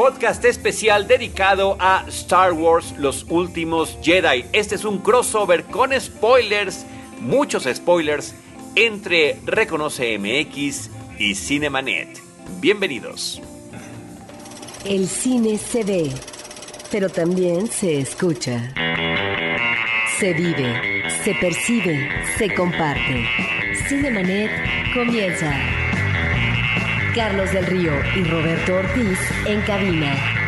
podcast especial dedicado a Star Wars Los Últimos Jedi. Este es un crossover con spoilers, muchos spoilers, entre Reconoce MX y Cinemanet. Bienvenidos. El cine se ve, pero también se escucha. Se vive, se percibe, se comparte. Cinemanet comienza. Carlos del Río y Roberto Ortiz en cabina.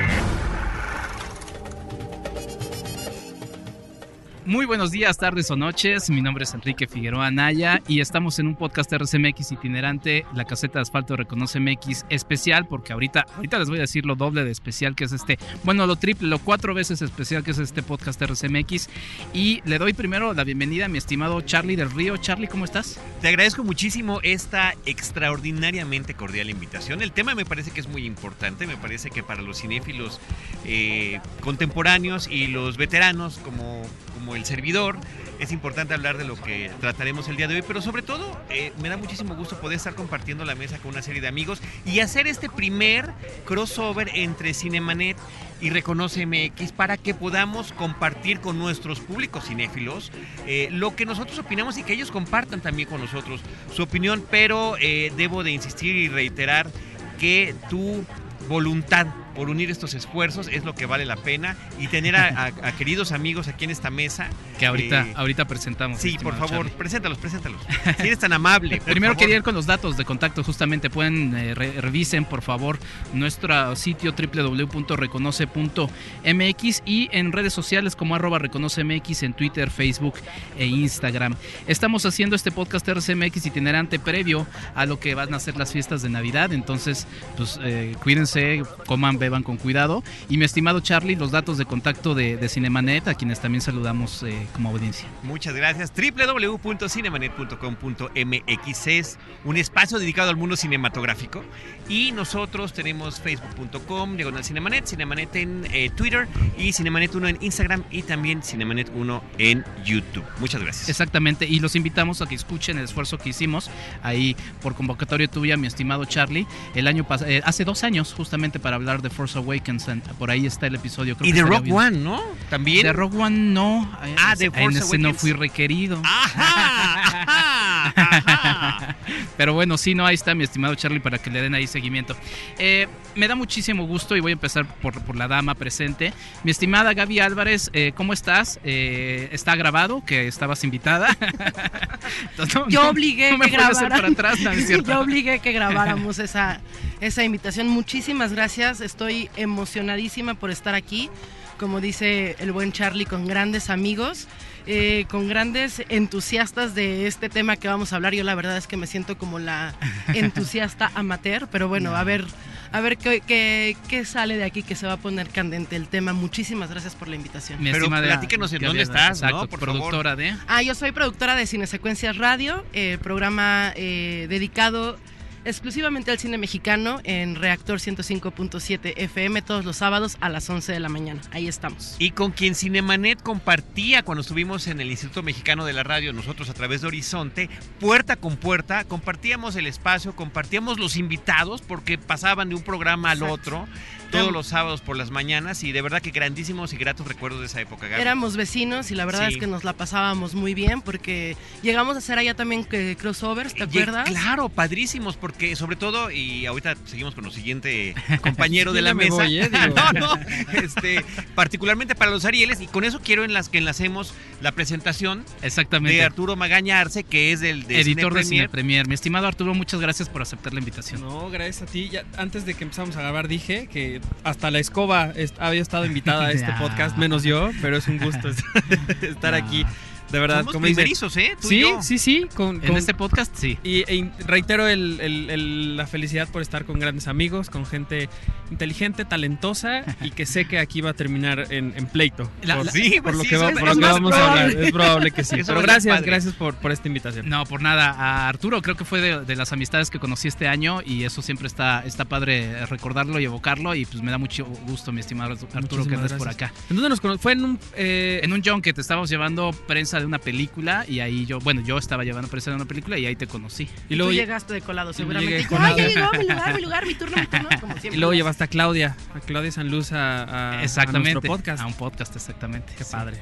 Muy buenos días, tardes o noches. Mi nombre es Enrique Figueroa Anaya y estamos en un podcast RCMX itinerante, la caseta de asfalto Reconoce MX especial, porque ahorita, ahorita les voy a decir lo doble de especial que es este, bueno, lo triple, lo cuatro veces especial que es este podcast RCMX. Y le doy primero la bienvenida a mi estimado Charlie del Río. Charlie, ¿cómo estás? Te agradezco muchísimo esta extraordinariamente cordial invitación. El tema me parece que es muy importante, me parece que para los cinéfilos eh, contemporáneos y los veteranos como, como el servidor, es importante hablar de lo que trataremos el día de hoy, pero sobre todo eh, me da muchísimo gusto poder estar compartiendo la mesa con una serie de amigos y hacer este primer crossover entre Cinemanet y Reconoce MX para que podamos compartir con nuestros públicos cinéfilos eh, lo que nosotros opinamos y que ellos compartan también con nosotros su opinión, pero eh, debo de insistir y reiterar que tu voluntad por unir estos esfuerzos es lo que vale la pena y tener a, a- a queridos amigos aquí en esta mesa. Que ahorita, eh, ahorita presentamos. sí, por favor, Charlie. preséntalos, preséntalos. Si eres tan amable. Primero favor. quería ir con los datos de contacto, justamente pueden eh, re- revisen por favor nuestro sitio www.reconoce.mx y en redes sociales como arroba reconocemx en Twitter, Facebook e Instagram. Estamos haciendo este podcast RCMX itinerante previo a lo que van a ser las fiestas de Navidad, entonces pues eh, cuídense, coman, beban con cuidado. Y mi estimado Charlie, los datos de contacto de, de Cinemanet, a quienes también saludamos eh, como audiencia. Muchas gracias. www.cinemanet.com.mx es un espacio dedicado al mundo cinematográfico. Y nosotros tenemos facebook.com, diagonal Cinemanet, Cinemanet en eh, Twitter y Cinemanet 1 en Instagram y también Cinemanet 1 en YouTube. Muchas gracias. Exactamente, y los invitamos a que escuchen el esfuerzo que hicimos ahí por convocatoria tuya, mi estimado Charlie, el año eh, hace dos años, justamente para hablar de Force Awakens. and por ahí está el episodio. creo Y de Rock bien. One, ¿no? También. De Rock One no. Ah, de Force En ese no Awakens. fui requerido. Ajá, ajá, ajá. Pero bueno, sí, no, ahí está mi estimado Charlie para que le den ahí seguimiento. Eh, me da muchísimo gusto y voy a empezar por, por la dama presente. Mi estimada Gaby Álvarez, eh, ¿cómo estás? Eh, está grabado, que estabas invitada. Entonces, no- Yo no- obligué no me que grabaran. para atrás, no. Yo obligué que grabáramos esa, esa invitación. Muchísimas gracias. Estoy emocionadísima por estar aquí. Como dice el buen Charlie, con grandes amigos, eh, con grandes entusiastas de este tema que vamos a hablar. Yo la verdad es que me siento como la entusiasta amateur, pero bueno, a ver, a ver qué, qué, qué sale de aquí que se va a poner candente el tema. Muchísimas gracias por la invitación. Mi Pero estimada platícanos en dónde estás, ¿no? Exacto, Por productora de... Ah, yo soy productora de Cinesecuencias Radio, eh, programa eh, dedicado exclusivamente al cine mexicano en Reactor 105.7 FM todos los sábados a las 11 de la mañana. Ahí estamos. Y con quien Cinemanet compartía cuando estuvimos en el Instituto Mexicano de la Radio, nosotros a través de Horizonte, puerta con puerta, compartíamos el espacio, compartíamos los invitados, porque pasaban de un programa al Exacto. otro, todos los sábados por las mañanas, y de verdad que grandísimos y gratos recuerdos de esa época, Gaby. Éramos vecinos y la verdad Sí. es que nos la pasábamos muy bien porque llegamos a hacer allá también eh, crossovers, ¿te Y- acuerdas? Claro, padrísimos, porque sobre todo, y ahorita seguimos con el siguiente compañero de la me mesa. voy, ¿eh? No, no, este, particularmente para los Arieles, y con eso quiero en las que enlacemos la presentación Exactamente. de Arturo Magaña Arce, que es del de Editor de Cine Premier. Premier. Mi estimado Arturo, muchas gracias por aceptar la invitación. No, gracias a ti. Ya, antes de que empezamos a grabar dije que hasta la escoba había estado invitada a este Ya. podcast, menos yo, pero es un gusto est- estar aquí. De verdad, Somos como primerizos, ¿eh? Tú y Sí, yo. sí, sí. Con, En con- este podcast, sí. Y e- reitero el- el- el- la felicidad por estar con grandes amigos, con gente inteligente, talentosa y que sé que aquí va a terminar en, en pleito. La- por, la- Sí, por pues lo sí, que, va- por lo que vamos a hablar. Es probable que sí. Eso Pero gracias, padre. gracias por, por esta invitación. No, por nada. A Arturo, creo que fue de, de las amistades que conocí este año y eso siempre está, está padre recordarlo y evocarlo y pues me da mucho gusto, mi estimado Arturo, que andes por acá. ¿En dónde nos conocimos? Fue en un... eh, En un junket estábamos llevando prensa de una película y ahí yo, bueno, yo estaba llevando presa de una película y ahí te conocí. Y Y luego, tú lle- llegaste de colado, seguramente. llegué Y tú, "Ay, ya colado". llegó mi lugar, mi lugar, mi turno, mi turno. Como siempre. y luego llevaste a Claudia, a Claudia Sanluz a, a- a Exactamente. nuestro podcast. A un podcast, exactamente. Qué Sí. padre.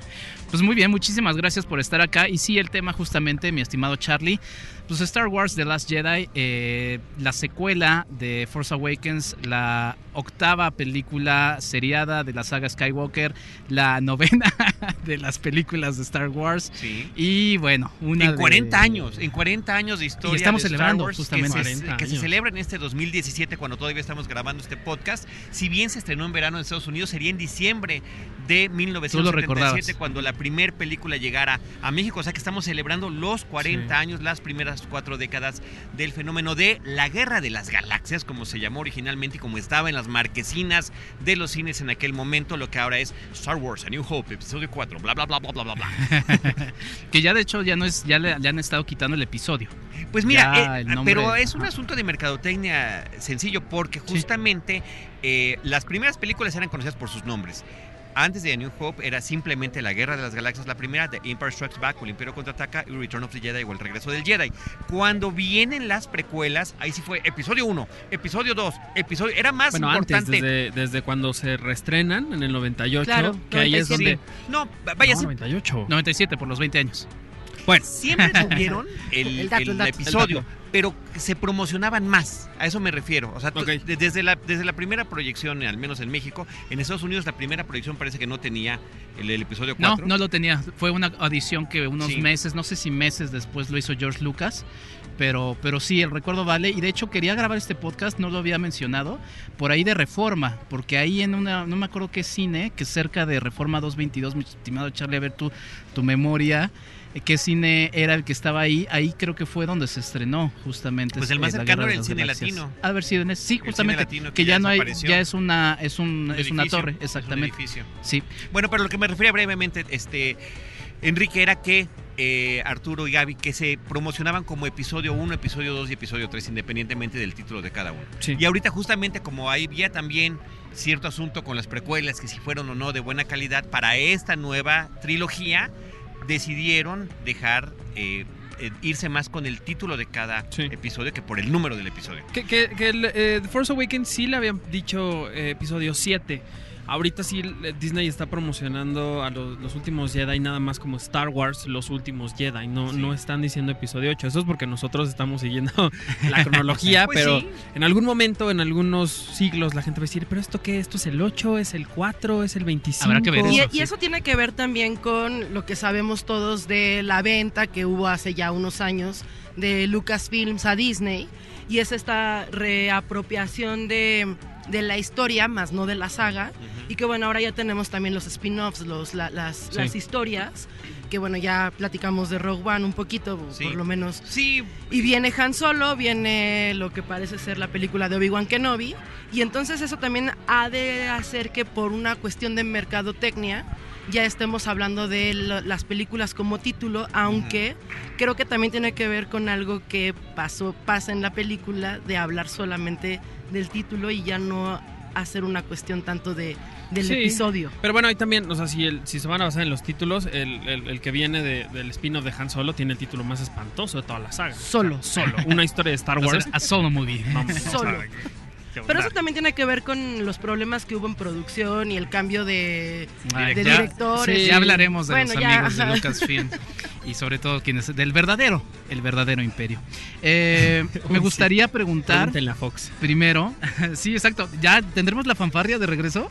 Pues muy bien, muchísimas gracias por estar acá. Y sí, el tema justamente, mi estimado Charlie, pues Star Wars The Last Jedi, eh, la secuela de Force Awakens, la octava película seriada de la saga Skywalker, la novena de las películas de Star Wars. Sí. Y bueno, una En de- 40 años, en 40 años de historia. Y estamos de Star celebrando Wars, justamente. Que se, 40 que se celebra en este 2017, cuando todavía estamos grabando este podcast. Si bien se estrenó en verano en Estados Unidos, sería en diciembre de Tú lo 1977, recordabas. cuando la primera película llegara a México. O sea que estamos celebrando los 40 Sí. años, las primeras cuatro décadas del fenómeno de la Guerra de las Galaxias, como se llamó originalmente y como estaba en las marquesinas de los cines en aquel momento, lo que ahora es Star Wars, A New Hope, episodio 4, bla, bla, bla, bla, bla, bla, bla. Que ya de hecho ya no es, ya le, le han estado quitando el episodio. Pues mira, eh, nombre- pero es un asunto de mercadotecnia sencillo porque justamente eh, las primeras películas eran conocidas por sus nombres. Antes de A New Hope era simplemente La Guerra de las Galaxias, la primera, The Empire Strikes Back, o El Imperio Contraataca, y Return of the Jedi, o El Regreso del Jedi. Cuando vienen las precuelas, ahí sí fue episodio 1, episodio 2, episodio... Era más Bueno, antes, importante... desde, desde cuando se reestrenan en el 98, Claro, que ahí es 97. donde... No, vaya, No, sí, 98. 97 por los 20 años. Bueno, siempre tuvieron el, El dato, el el dato. episodio, pero se promocionaban más. A eso me refiero. O sea, tú- desde, la, desde la primera proyección, al menos en México, en Estados Unidos la primera proyección parece que no tenía el, episodio No, 4. no lo tenía. Fue una audición que unos Sí. meses, no sé si meses después lo hizo George Lucas. Pero, pero sí, el recuerdo vale. Y de hecho quería grabar este podcast, no lo había mencionado, por ahí de Reforma. Porque ahí en una, no me acuerdo qué cine, que cerca de Reforma 222, mi estimado Charlie, a ver tu, tu memoria. Eh, ¿Qué cine era el que estaba ahí? Ahí creo que fue donde se estrenó justamente. Pues el este, más La cercano era el cine Galaxias. latino. Ha haber sido en. Sí, cine justamente. latino que que ya no hay, ya es una, es un, Un es una torre, es un exactamente. edificio. Sí. Bueno, pero lo que me refería brevemente, este, Enrique, era que eh, Arturo y Gaby, que se promocionaban como episodio 1, episodio 2 y episodio 3, independientemente del título de cada uno. sí. Y ahorita justamente como había también cierto asunto con las precuelas, que si fueron o no de buena calidad, para esta nueva trilogía decidieron dejar eh, eh, irse más con el título de cada Sí. episodio que por el número del episodio. Que, que, que el, eh, The Force Awakens sí le habían dicho eh, episodio 7. Ahorita sí eh, Disney está promocionando a los, los últimos Jedi nada más como Star Wars, los últimos Jedi. No, Sí. no están diciendo episodio 8. Eso es porque nosotros estamos siguiendo la cronología, Pues pero sí. en algún momento, en algunos siglos, la gente va a decir, ¿pero esto qué? ¿Esto es el 8? ¿Es el 4? ¿Es el 25? Habrá que ver Y, eso, y sí. eso tiene que ver también con lo que sabemos todos de la venta que hubo hace ya unos años de Lucasfilms a Disney. Y es esta reapropiación de, de la historia, más no de la saga. Y que bueno, ahora ya tenemos también los spin-offs, los, la- las, Sí. las historias. Que bueno, ya platicamos de Rogue One un poquito, Sí. por lo menos. Sí, Y viene Han Solo, viene lo que parece ser la película de Obi-Wan Kenobi. Y entonces eso también ha de hacer que por una cuestión de mercadotecnia ya estemos hablando de lo- las películas como título, aunque creo que también tiene que ver con algo que pasó, pasa en la película de hablar solamente del título y ya no hacer una cuestión tanto de, del Sí. episodio. Pero bueno, ahí también, o sea, si, el, si se van a basar en los títulos, el, el- el que viene de- del spin-off de Han Solo tiene el título más espantoso de toda la saga. Solo. Solo. Una historia de Star Wars. a solo movie. Vamos, o sea, Solo. ¿qué Pero eso también tiene que ver con los problemas que hubo en producción y el cambio de, Ay, de ya- directores. Sí, ya hablaremos de Bueno, los ya, amigos de. Lucasfilm y sobre todo quienes del verdadero, el verdadero imperio. Eh, me gustaría preguntar Pregúntenle a Fox. primero, sí, exacto, ¿ya tendremos la fanfarria de regreso?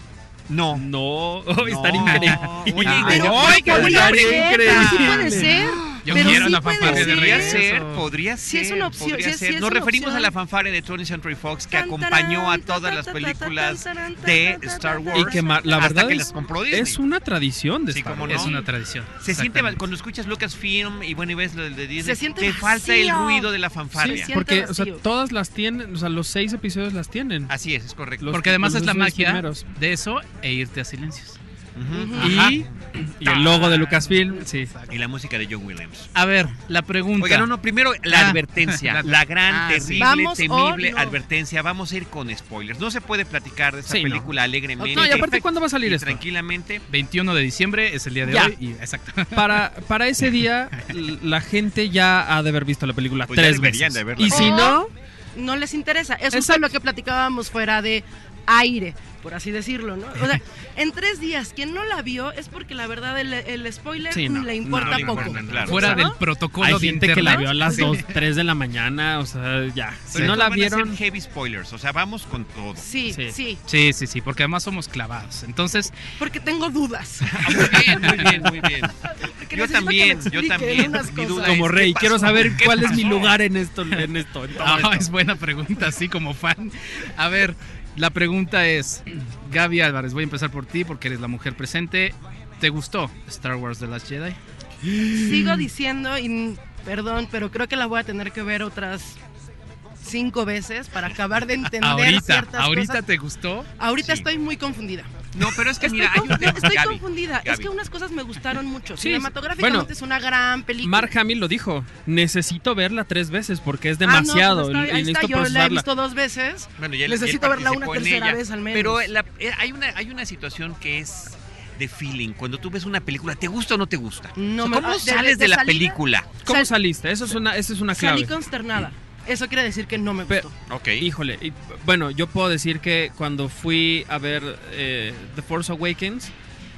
no. No, oh, No. estaría increíble. Oye, pero no, Pero sí increíble. puede ser. Yo Pero quiero sí la puede fanfarria de ser. Podría regreso. ser, podría Sí ser. es una opción, podría sí, sí ser. es Nos una referimos a opción. la fanfarria de 20th Century Fox que acompañó a todas las películas de Star Wars. Y que la verdad que es, las compró Disney. es una tradición de Sí, Star Wars. no. Es una tradición. Se siente cuando escuchas Lucasfilm y bueno y ves lo de Disney, Se siente te falta el ruido de la Sí, siente porque o sea, todas las tienen, o sea, los seis episodios las tienen. Así es, es correcto. Los- Porque además es la magia primeros. de eso e irte a silencios. Y, y el logo de Lucasfilm, sí. Y la música de John Williams. A ver, la pregunta. Oiga, no, no, primero la Ah, advertencia, la- la, gran, ah, terrible, ¿Vamos o temible no? advertencia. Vamos a ir con spoilers. No se puede platicar de esta Sí, no. película alegremente. No, y aparte, ¿cuándo va a salir y esto? Tranquilamente. 21 de diciembre es el día de Ya. hoy. Y, exacto. Para, para ese día, la gente ya ha de haber visto la película Pues tres veces. de y si no, No les interesa. Eso Exacto. fue lo que platicábamos fuera de aire, por así decirlo, ¿no? O sea, en tres días, quien no la vio es porque la verdad el, el spoiler Sí, no. le No, importa poco. importa, claro. Fuera del protocolo hay de gente internet. que la vio a las Sí. 2, 3 de la mañana, o sea, ya. Si no la van a vieron, heavy spoilers. O sea, vamos con todo. Sí, Sí. sí, Sí, sí, sí, porque además somos clavados. Entonces, porque tengo dudas. Ah, muy bien, muy bien, muy bien. Yo también, yo también. Mi duda como es, rey, ¿qué quiero saber ¿Qué cuál es mi lugar en esto, en esto. en todo ah, esto. es buena pregunta, así como fan. A ver, la pregunta es, Gaby Álvarez, voy a empezar por ti porque eres la mujer presente. ¿Te gustó Star Wars The Last Jedi? Sigo diciendo, y perdón, pero creo que la voy a tener que ver otras cinco veces para acabar de entender Ahorita, ciertas ahorita cosas. te gustó. Ahorita Sí. estoy muy confundida. No, pero es que Estoy, mira, hay un confu- tema. estoy Gaby, confundida. Es que unas cosas me gustaron mucho. Sí, Cinematográficamente bueno, es una gran película. Mark Hamill lo dijo, necesito verla tres veces porque es Ah, no, pues demasiado está- y ahí está, necesito yo la he visto dos veces. Bueno, y él- Necesito y verla una tercera ella. vez al menos. Pero la- eh, hay, una, hay una situación que es de feeling. Cuando tú ves una película, ¿te gusta o no te gusta? No O sea, ¿Cómo sales de, de la salida, película? ¿Cómo Sal- saliste? Eso es una, esa es una clave. Salí consternada. Eso quiere decir que no me gustó. Ok. Híjole, y, bueno, yo puedo decir que cuando fui a ver eh, The Force Awakens,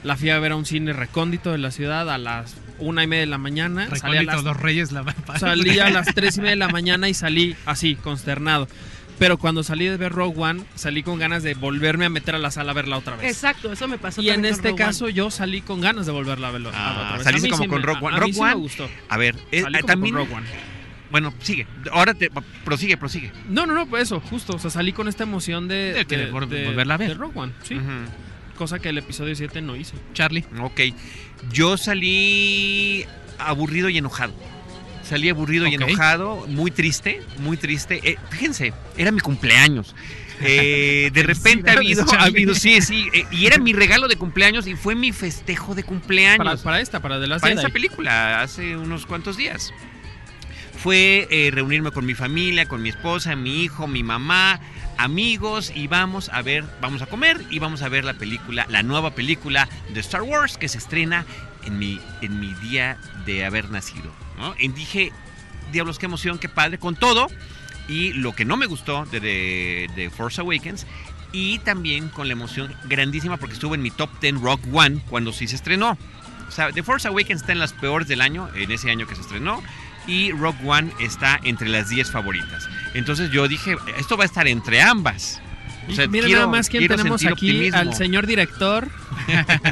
la fui a ver a un cine recóndito de la ciudad a las una y media de la mañana. Salí a, Recóndito, las, los reyes la salí a las tres y media de la mañana y salí así, consternado. Pero cuando salí de ver Rogue One, salí con ganas de volverme a meter a la sala a verla otra vez. Exacto, eso me pasó Y en este One. caso yo salí con ganas de volverla a verla a ver Ah, otra vez. saliste A mí como sí con me- Rogue One. A, a mí Rogue sí me One, gustó. A ver, eh, Salí como también. con Rogue One. Bueno, sigue. Ahora te. Prosigue, prosigue. No, no, no, pues eso, justo. O sea, salí con esta emoción de, De vol- de- volverla a ver. de Rogue One, sí. Cosa que el episodio 7 no hizo. Charlie. Ok. Yo salí aburrido y enojado. Salí aburrido y enojado, muy triste, muy triste. Eh, fíjense, era mi cumpleaños. Eh, de repente ha habido, ha habido, sí, sí, eh, y era mi regalo de cumpleaños y fue mi festejo de Para, cumpleaños. para esta, para The Last para Jedi. esta película hace unos cuantos días. Fue eh, reunirme con mi familia, con mi esposa, mi hijo, mi mamá, amigos y vamos a ver, vamos a comer y vamos a ver la película, la nueva película de Star Wars que se estrena en mi, en mi día de haber nacido. ¿no? Y dije, diablos, qué emoción, qué padre, con todo. Y lo que no me gustó de, de, Force Awakens y también con la emoción grandísima porque estuvo en mi top 10 Rock One cuando sí se estrenó. O sea, The Force Awakens está en las peores del año, en ese año que se estrenó, y Rock One está entre las 10 favoritas. Entonces yo dije, esto va a estar entre ambas. O sea, Mira quiero- nada más quién tenemos aquí optimismo. al señor director.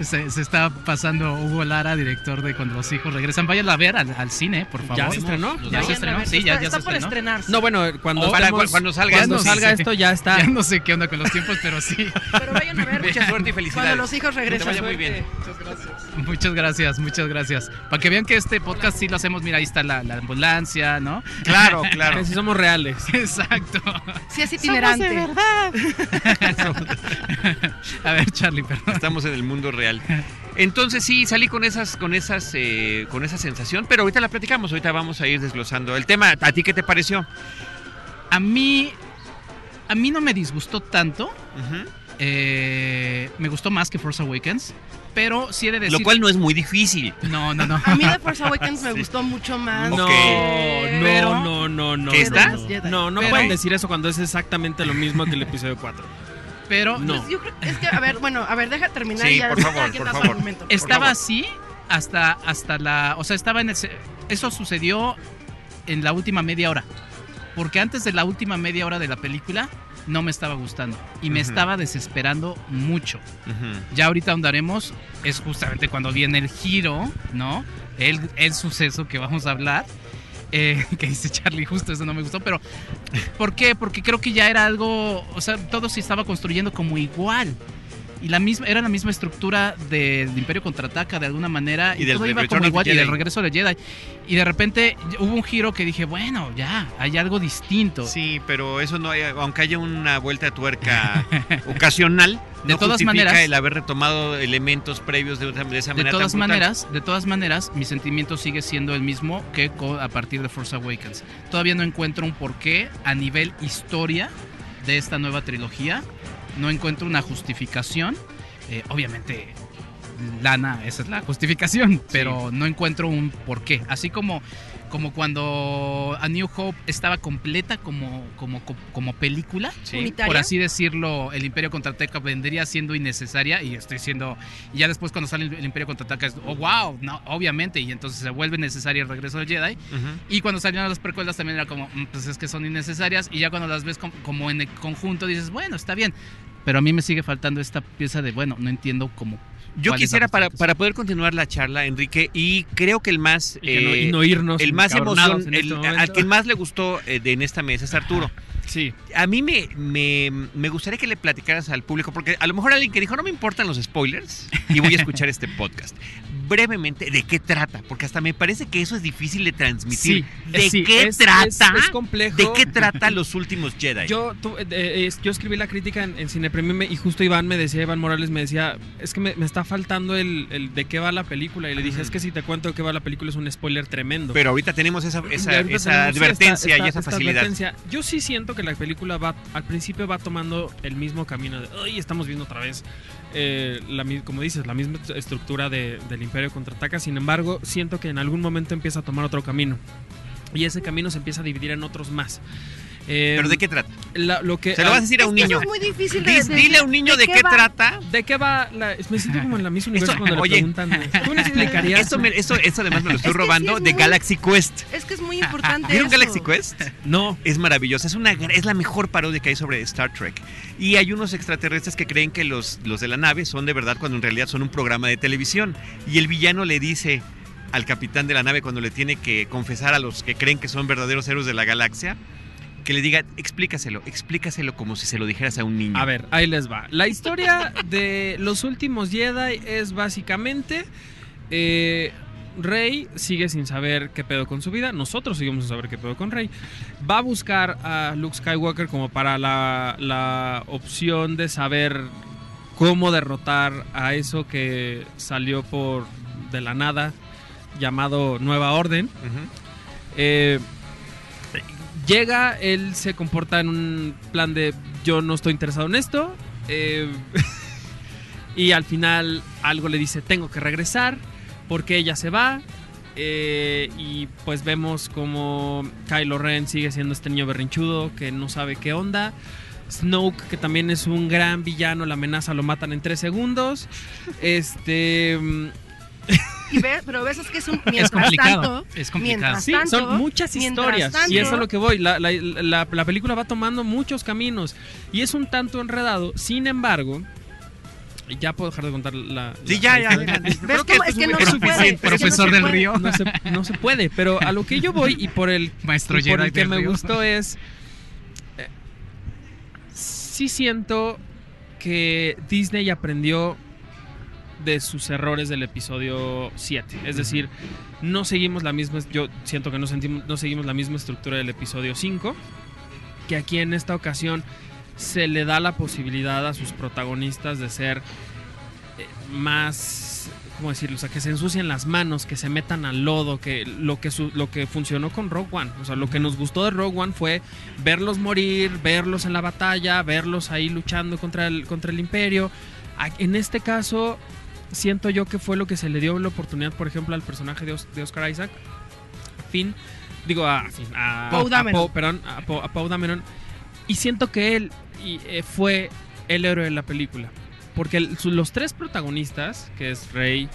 Se, se está pasando Hugo Lara, director de Cuando los hijos regresan. Vayan a ver al, al cine, por favor. ¿Ya se estrenó? Ya se estrenó, sí, está, ya, ya está se por estrenó. estrenarse. No, bueno, cuando, O para estemos- cuando salga cuando esto, salga sí. esto ya está. Ya no sé qué onda con los tiempos, pero sí. Pero vayan a ver. Mucha suerte y felicidades. Cuando los hijos Que te regresan. vaya muy bien. Muchas gracias, muchas gracias. Para que vean que este podcast sí lo hacemos, mira, ahí está la, la ambulancia, ¿no? Claro, claro. Que si somos reales. Exacto. Sí, es itinerante. A ver, Charlie, perdón. Estamos en el mundo real. Entonces sí, salí con esas, con esas, eh, con esa sensación, pero ahorita la platicamos, ahorita vamos a ir desglosando el tema. ¿A ti qué te pareció? A mí, a mí no me disgustó tanto. Eh, me gustó más que Force Awakens, pero sí he de decir. Lo cual no es muy difícil. No, no, no. A mí The Force Awakens me gustó mucho más. No, Ok. no, Pero- no, no, no. ¿Qué no, está? No, no, no Pero- pueden decir eso cuando es exactamente lo mismo que el episodio 4. Pero No. Pues yo creo es que, a ver, bueno, a ver, deja terminar Sí, y ya por favor, por favor. argumento. estaba favor. así hasta, hasta la. O sea, estaba en ese. Eso sucedió en la última media hora. Porque antes de la última media hora de la película no me estaba gustando. Y me estaba desesperando mucho. Ya ahorita ahondaremos. Es justamente cuando viene el giro, ¿no? El, el suceso que vamos a hablar. eh, que dice Charlie, justo eso no me gustó. Pero, ¿por qué? Porque creo que ya era algo. O sea, todo se estaba construyendo como igual. Y la misma era la misma estructura del Imperio contraataca de alguna manera Y y, del todo iba como igual y del regreso de Jedi y de repente hubo un giro que dije bueno ya hay algo distinto Sí, pero eso no, eh, aunque haya una vuelta de tuerca ocasional, De no todas justifica maneras- el haber retomado elementos previos de, esa- de esa de manera. todas tan brutal. maneras de todas maneras mi sentimiento sigue siendo el mismo que a partir de Force Awakens todavía no encuentro un porqué a nivel historia de esta nueva trilogía no encuentro una justificación. Eh, obviamente lana esa es la justificación pero no encuentro un porqué así como como cuando A New Hope estaba completa como como como película Sí. Por así decirlo, el Imperio Contraataca vendría siendo innecesaria y estoy siendo y ya después cuando sale el Imperio Contraataca es oh wow, no, obviamente y entonces se vuelve necesaria el regreso del Jedi. Y cuando salieron las precuelas también era como "Mm, pues es que son innecesarias y ya cuando las ves com- como en el conjunto dices, bueno, está bien. Pero a mí me sigue faltando esta pieza de, bueno, no entiendo cómo. Yo quisiera para, para poder continuar la charla, Enrique, y creo que el más Y, que no, eh, y no irnos el más emoción, en este el- al que más le gustó eh, de en esta mesa es Arturo. Sí. A mí me, me, me gustaría que le platicaras al público, porque a lo mejor alguien que dijo, no me importan los spoilers, y voy a escuchar este podcast. Brevemente, ¿de qué trata? Porque hasta me parece que eso es difícil de transmitir. Sí, ¿De sí, qué es- trata? es- es complejo. ¿De qué trata los últimos Jedi? Yo, eh, yo escribí la crítica en, en Cine Premium y justo Iván me decía, Iván Morales me decía, es que me, me está faltando el, el de qué va la película. Y le dije, es que si te cuento de qué va la película es un spoiler tremendo. Pero ahorita tenemos esa, esa, tenemos, advertencia esta- y esa facilidad. Yo sí siento que la película va, al principio va tomando el mismo camino de, ay, estamos viendo otra vez, eh, la, como dices, la misma est- estructura de- del Imperio contraataca. Sin embargo, siento que en algún momento empieza a tomar otro camino. Y ese camino se empieza a dividir en otros más. Eh, ¿Pero de qué trata? la- lo que, Se lo vas a decir a un niño. eso es muy difícil de, Dile a un niño de, qué, va? trata. ¿De qué va? La, me siento como en la misma universo Esto- cuando le oye. preguntan. ¿Tú me explicarías? Eso, me- eso, eso además me lo estoy Es que sí robando es de muy- Galaxy Quest. Es que es muy importante ¿Vieron eso. Galaxy Quest? No. Es maravillosa, es, una, es la mejor parodia que hay sobre Star Trek. Y hay unos extraterrestres que creen que los, los de la nave son de verdad cuando en realidad son un programa de televisión. Y el villano le dice al capitán de la nave cuando le tiene que confesar a los que creen que son verdaderos héroes de la galaxia, que le diga, explícaselo, explícaselo como si se lo dijeras a un niño. A ver, ahí les va. La historia de los últimos Jedi es básicamente. eh, Rey sigue sin saber qué pedo con su vida. Nosotros seguimos sin saber qué pedo con Rey. Va a buscar a Luke Skywalker como para la, la opción de saber cómo derrotar a eso que salió por de la nada llamado Nueva Orden. Eh, llega, él se comporta en un plan de yo no estoy interesado en esto. eh, y al final algo le dice tengo que regresar porque ella se va. eh, y pues vemos como Kylo Ren sigue siendo este niño berrinchudo que no sabe qué onda. Snoke, que también es un gran villano, la amenaza lo matan en tres segundos. Este. Y ve- pero ves es que es un mientras Es complicado. tanto, es complicado. mientras Sí, tanto, son muchas historias. tanto- y eso es a lo que voy. La, la- la- la película va tomando muchos caminos. Y es un tanto enredado. Sin embargo, ya puedo dejar de contar la. Sí, la- ya, ya. ¿Ves Creo que Es que no es puede, suficiente. es que no Profesor del puede. Río. No se, no se puede, pero a lo que yo voy y por el, Maestro y por el que me Río. gustó es. eh, sí siento que Disney aprendió de sus errores del episodio 7. Es decir, no seguimos la misma. Yo siento que no, sentimos, no seguimos la misma estructura del episodio 5. Que aquí en esta ocasión se le da la posibilidad a sus protagonistas de ser eh, más. ¿Cómo decirlo? O sea, que se ensucien las manos, que se metan al lodo, que lo que, su- lo que funcionó con Rogue One. O sea, lo que nos gustó de Rogue One fue verlos morir, verlos en la batalla, verlos ahí luchando contra el, contra el imperio. En este caso, siento yo que fue lo que se le dio la oportunidad, por ejemplo, al personaje de, Os- de Oscar Isaac. Finn, digo a, Finn, a, Poe a. Poe, perdón, a Poe- a Poe Dameron. Y siento que él y, eh, fue el héroe de la película. Porque el- su- los tres protagonistas, que es Rey,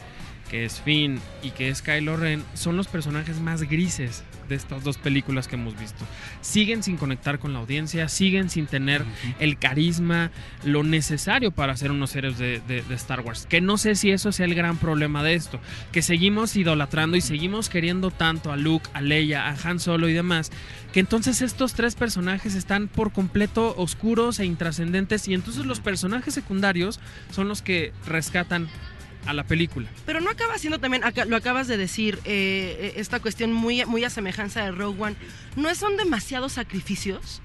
que es Finn y que es Kylo Ren, son los personajes más grises de estas dos películas que hemos visto. Siguen sin conectar con la audiencia, siguen sin tener el carisma, lo necesario para ser unos héroes de, de- de Star Wars. Que no sé si eso sea el gran problema de esto. Que seguimos idolatrando y seguimos queriendo tanto a Luke, a Leia, a Han Solo y demás. Que entonces estos tres personajes están por completo oscuros e intrascendentes. Y entonces los personajes secundarios son los que rescatan a la película. Pero no acaba siendo también, lo acabas de decir, eh, eh, esta cuestión muy, muy a semejanza de Rogue One, ¿no son demasiados sacrificios?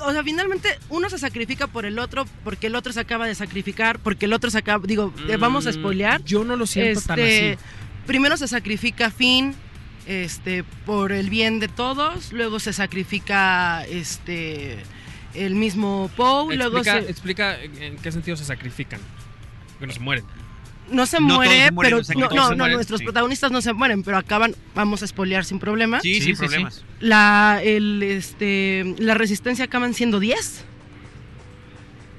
O sea, finalmente uno se sacrifica por el otro, porque el otro se acaba de sacrificar, porque el otro se acaba, digo, eh, vamos a Mm, spoilear. Yo no lo siento tan Este, así. Primero se sacrifica Finn este, por el bien de todos, luego se sacrifica este, el mismo Poe, luego Explica, se- explica en qué sentido se sacrifican. Que no se mueren. No se No muere, todos se mueren, pero no no, no, se no, mueren, nuestros sí. protagonistas no se mueren, pero acaban, vamos a spoilear sin problema. Sí, Sí, sin sí, sí. problemas. La, el, este, la resistencia acaban siendo 10.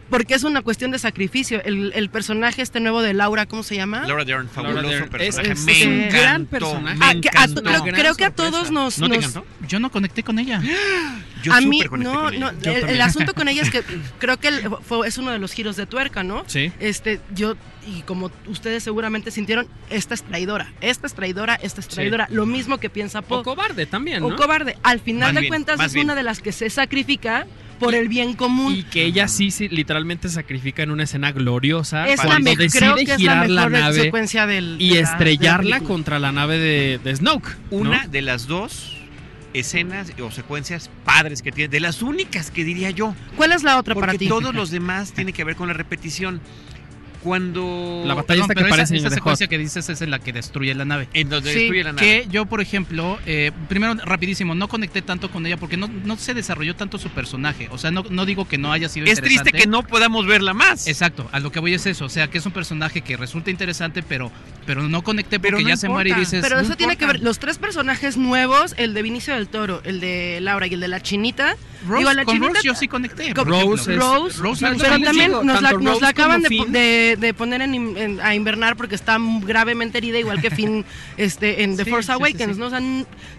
Porque es una cuestión de sacrificio. El, el personaje este nuevo de Laura, ¿cómo se llama? Laura Dern, fabuloso Laura Dern. personaje. Es- es me un encantó. gran personaje. me Ah, a- encantó. creo, Gran creo que a todos nos... ¿No te nos- encantó? Yo no conecté con ella. Yo a mí, no, con ella. no, Yo el, asunto con ella es que creo que el- fue, es uno de los giros de tuerca, ¿no? Sí. Este, yo, y como ustedes seguramente sintieron, esta es traidora, esta es traidora, esta es Sí. traidora. Lo mismo que piensa O Poe. cobarde también, O ¿no? cobarde. Al final Más de bien, cuentas es bien. una de las que se sacrifica por el bien común. Y que ella sí, sí literalmente sacrifica en una escena gloriosa es la cuando me- decide creo que es la girar la, mejor nave secuencia del, y de la- la estrellarla contra la nave de, de Snoke. ¿no? Una de las dos escenas o secuencias padres que tiene, de las únicas que diría yo, ¿Cuál es la otra para porque ti? todos los demás tienen que ver con la repetición. Cuando La batalla esta que pero esa, secuencia Hot. que dices es en la que destruye la nave. en donde Sí, destruye la nave. Que yo, por ejemplo, eh, primero, rapidísimo, no conecté tanto con ella porque no, no se desarrolló tanto su personaje. O sea, no, no digo que no haya sido es interesante. triste que no podamos verla más. Exacto, a lo que voy es eso. O sea, que es un personaje que resulta interesante, pero, pero no conecté porque Pero no ya se muere y dices. Pero no eso tiene que ver, los tres personajes nuevos, el de Vinicio del Toro, el de Laura y el de la chinita, Rose, digo, la con chinita- Rose yo sí conecté. con- ejemplo. Rose es- Rose, Rose pero también nos la, nos la acaban de. De- de poner en- en- a invernar porque está gravemente herida, igual que Finn este, en The Sí, Force sí, sí, Awakens, sí. ¿no? O sea,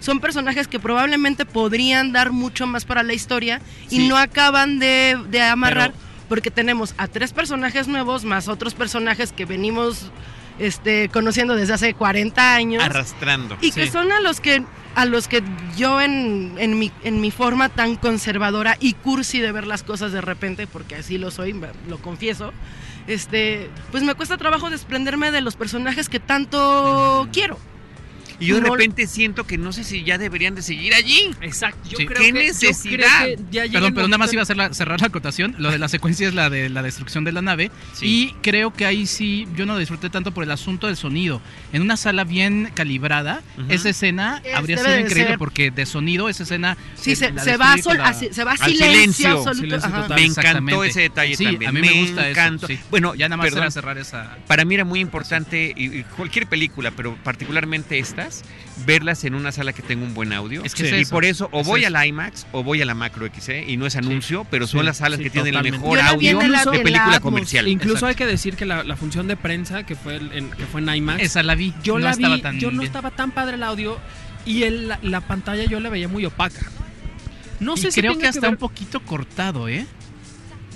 son personajes que probablemente podrían dar mucho más para la historia y no acaban de, de amarrar Pero- porque tenemos a tres personajes nuevos más otros personajes que venimos este, conociendo desde hace 40 años Arrastrando. y que son a los que a los que yo en, en, mi, en mi forma tan conservadora y cursi de ver las cosas de repente, porque así lo soy, lo confieso, este, pues me cuesta trabajo desprenderme de los personajes que tanto quiero. Y yo de no- repente siento que no sé si ya deberían de seguir allí. Exacto. Yo Sí. creo ¿Qué que- yo necesidad? creo que ya Perdón, pero nada más iba a la- cerrar la acotación. Lo de la secuencia es la de la destrucción de la nave. Sí. Y creo que ahí sí, yo no disfruté tanto por el asunto del sonido. En una sala bien calibrada, esa escena Es- habría sido increíble ser. porque de sonido esa escena... Sí, eh, se, se va, sol- la- a- se va a al silencio, silencio. absoluto. Silencio ajá. total. Me encantó ese detalle Sí, también. a mí me me gusta eso, encantó. sí. Bueno, Ya nada más perdón, era cerrar esa... para mí era muy importante, y, y cualquier película, pero particularmente estas, verlas en una sala que tenga un buen audio. Es que Sí. es y eso. por eso o Es voy eso. a la IMAX o voy a la Macro XC, y no es anuncio, pero son Sí, las salas sí, que tienen el mejor audio la- de película la Atmos. comercial. Incluso Exacto. hay que decir que la, la función de prensa que fue el- en, que fue en IMAX, Esa la vi. yo no la estaba vi, tan yo no bien. estaba tan padre el audio y el- la, la pantalla yo la veía muy opaca. No Y sé si creo que hasta ver- un poquito cortado, ¿eh?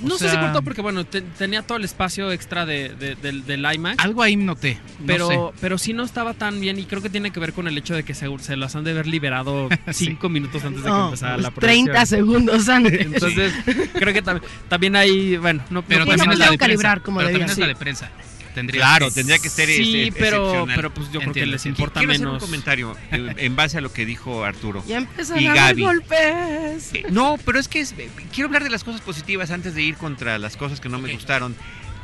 No o sé si cortó porque bueno te- tenía todo el espacio extra de, de- del, del IMAX. Algo ahí noté. no pero, sé. pero sí no estaba tan bien y creo que tiene que ver con el hecho de que se, se las han de haber liberado Sí. cinco minutos antes de que empezara pues la proyección. 30 segundos antes. Entonces, creo que tam- también hay, bueno, no, Pero no también no es la pudieron de calibrar prensa. como pero también es la de prensa. Tendría Claro, que- tendría que ser Sí, este, pero, excepcional. pero pues yo creo que les importa Quiero hacer un menos. comentario eh, en base a lo que dijo Arturo. Ya empiezan Y a Gaby. golpes. Eh, No, pero es que es- eh, quiero hablar de las cosas positivas antes de ir contra las cosas que no me gustaron.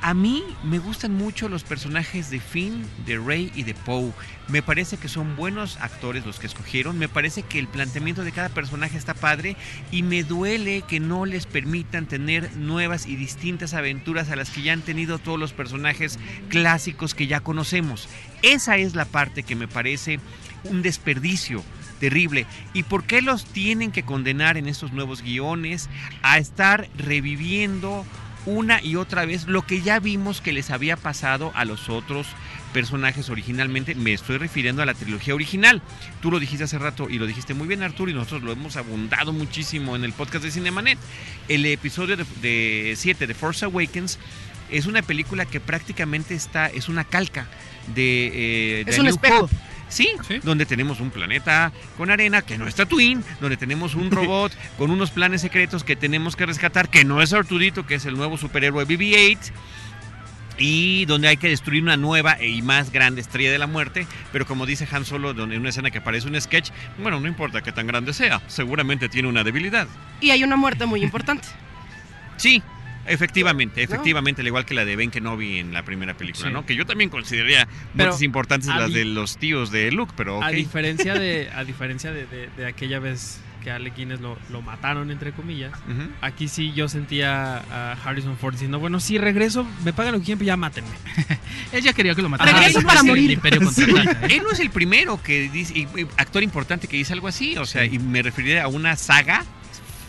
A mí me gustan mucho los personajes de Finn, de Rey y de Poe. Me parece que son buenos actores los que escogieron. Me parece que el planteamiento de cada personaje está padre y me duele que no les permitan tener nuevas y distintas aventuras a las que ya han tenido todos los personajes clásicos que ya conocemos. Esa es la parte que me parece un desperdicio terrible. ¿Y por qué los tienen que condenar en estos nuevos guiones a estar reviviendo una y otra vez lo que ya vimos que les había pasado a los otros personajes originalmente. Me estoy refiriendo a la trilogía original. Tú lo dijiste hace rato y lo dijiste muy bien, Arturo, y nosotros lo hemos abundado muchísimo en el podcast de Cinemanet. El episodio de 7 de, Force Awakens es una película que prácticamente está, es una calca de, eh, es un espejo. Sí, donde tenemos un planeta con arena que no es Tatooine, donde tenemos un robot con unos planes secretos que tenemos que rescatar, que no es Arturito, que es el nuevo superhéroe BB-8 y donde hay que destruir una nueva y más grande estrella de la muerte, pero como dice Han Solo en una escena que parece un sketch, bueno, no importa que tan grande sea, seguramente tiene una debilidad. Y hay una muerte muy importante. sí, Efectivamente, efectivamente, al igual que la de Ben Kenobi en la primera película, ¿no? Que yo también consideraría muertes importantes las de los tíos de Luke, pero a diferencia de a diferencia de, de, aquella vez que a Alec Guinness lo, lo mataron entre comillas, aquí sí yo sentía a Harrison Ford diciendo, bueno, si regreso, me pagan lo que quieren, ya mátenme. Ella quería que lo mataran. Regreso para morir. Él no es el primero que dice, actor importante que dice algo así, o sea, y me referiría a una saga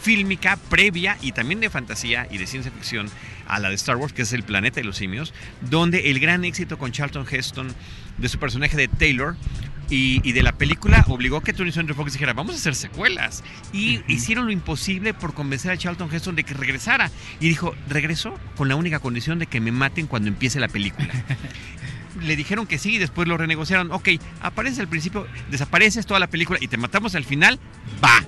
fílmica previa y también de fantasía y de ciencia ficción a la de Star Wars, que es El Planeta de los Simios, donde el gran éxito con Charlton Heston de su personaje de Taylor y, de la película obligó que Tony Sanders Fox dijera, vamos a hacer secuelas. Y hicieron lo imposible por convencer a Charlton Heston de que regresara. Y dijo, regreso con la única condición de que me maten cuando empiece la película. le dijeron que sí y después lo renegociaron. Ok, apareces al principio, desapareces toda la película y te matamos al final, va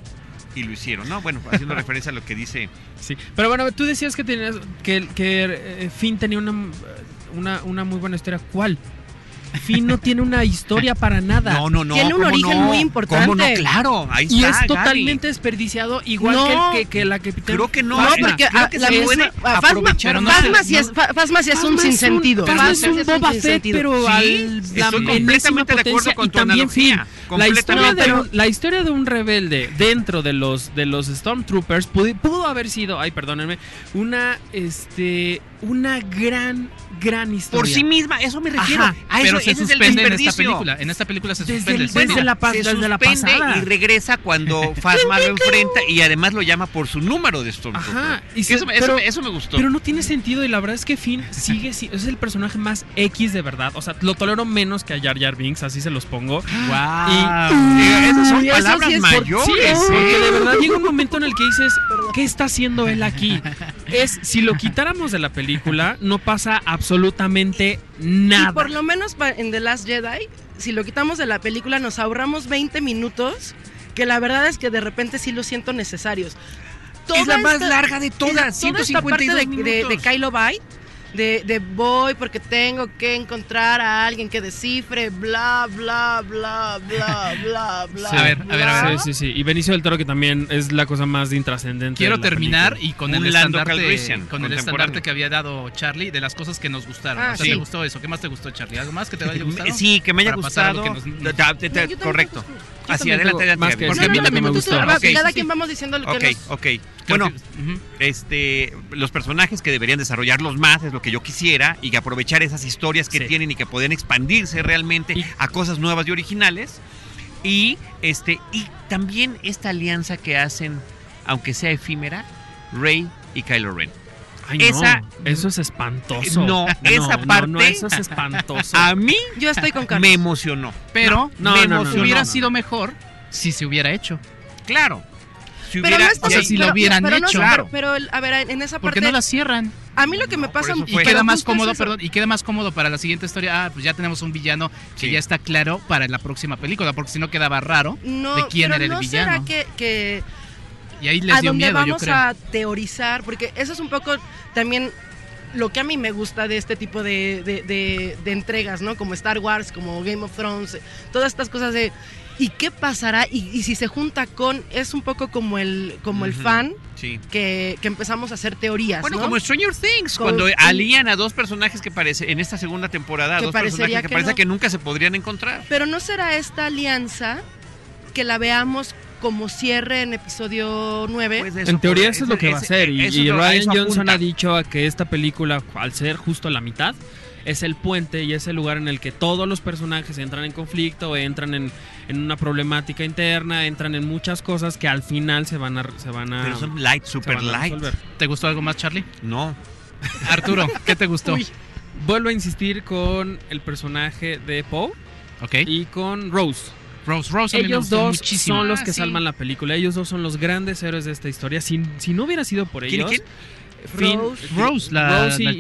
y lo hicieron, ¿no? Bueno, haciendo referencia a lo que dice. Sí, pero bueno, tú decías que tenías que, que eh, Finn tenía una, una, una muy buena historia. ¿Cuál? Finn no tiene una historia para nada. No, no, no. Tiene un origen muy importante. ¿Cómo no? Claro, ahí está. Y es totalmente desperdiciado, igual que, que, la Capitán. Creo que no. No, porque que la puede aprovechar. Fasma, sí es, Fasma sí es un sinsentido. Fasma es un Boba Fett, pero al, la completamente de acuerdo con tu también Finn. La historia, de un, la historia de un rebelde dentro de los de los Stormtroopers pudo, pudo haber sido, ay, perdónenme, una este una gran, gran historia. Por sí misma, eso me refiero. A pero se suspende en esta película. En esta película se suspende. Desde, desde, la, desde la pasada. y regresa cuando Fasma lo enfrenta y además lo llama por su número de Stormtrooper. Ajá. Y eso, eso, me gustó. Pero no tiene sentido y la verdad es que Finn sigue, es el personaje más X de verdad. O sea, lo tolero menos que a Jar Jar Binks, así se los pongo. Wow. Y, esas son palabras mayores. porque de verdad llega un momento en el que dices, ¿qué está haciendo él aquí? Es, si lo quitáramos de la película, no pasa absolutamente nada. Y por lo menos en The Last Jedi, si lo quitamos de la película, nos ahorramos 20 minutos, que la verdad es que de repente sí lo siento necesarios. es la más larga de todas, 152 de, de, de Kylo Byte de, de voy porque tengo que encontrar a alguien que descifre, bla, bla, bla, bla, bla, bla. a ver, a ver, a ver. Sí, sí, sí. Y Benicio del Toro, que también es la cosa más intrascendente. Quiero terminar y con el estandarte, con el estandarte que había dado Charlie de las cosas que nos gustaron. Ah, ¿Te gustó eso? ¿Qué más te gustó, Charlie? ¿Algo más que te haya gustado? Sí, que me haya gustado. Correcto. Así, adelante, adelante. Porque a mí también me gustó. Cada quien vamos diciendo lo que nos... Ok, ok. Bueno, este, los personajes que deberían desarrollarlos más es lo que yo quisiera y que aprovechar esas historias que tienen y que pueden expandirse realmente a cosas nuevas y originales. Y este y también esta alianza que hacen, aunque sea efímera, Rey y Kylo Ren. Esa, eso es espantoso. No, esa parte. eso es espantoso. A mí, yo estoy con Me emocionó. Pero no, me hubiera sido mejor si se hubiera hecho. Claro pero no o sea, si lo hubieran hecho. claro. pero, a ver, en esa parte. ¿Por qué no la cierran? A mí lo que me pasa y queda más cómodo, perdón, y queda más cómodo para la siguiente historia. Ah, pues ya tenemos un villano que ya está claro para la próxima película, porque si no quedaba raro de quién era el villano. Será que, que y ahí les dio miedo, vamos a teorizar, porque eso es un poco también lo que a mí me gusta de este tipo de, de, de, entregas, ¿no? Como Star Wars, como Game of Thrones, todas estas cosas de ¿Y qué pasará? Y, si se junta con, es un poco como el, como el fan que, empezamos a hacer teorías. Bueno, como Stranger Things, cuando alían a dos personajes que parece, en esta segunda temporada, dos personajes que, parece que nunca se podrían encontrar. Pero no será esta alianza que la veamos como cierre en episodio 9. Pues en teoría eso es lo que va a ser. Y, Ryan Johnson ha dicho que esta película, al ser justo la mitad, es el puente y es el lugar en el que todos los personajes entran en conflicto, entran en, una problemática interna, entran en muchas cosas que al final se van a... Se van a Pero son light, super light. ¿Te gustó algo más, Charlie? No. Arturo, ¿qué te gustó? Uy. Vuelvo a insistir con el personaje de Poe Ok. y con Rose. Rose, Rose Ellos dos muchísimo. son los Ah, que sí. salvan la película. Ellos dos son los grandes héroes de esta historia. Si, si no hubiera sido por ¿Quién y ellos, quién? Finn- Rose. Rose, la- Rose y- la No,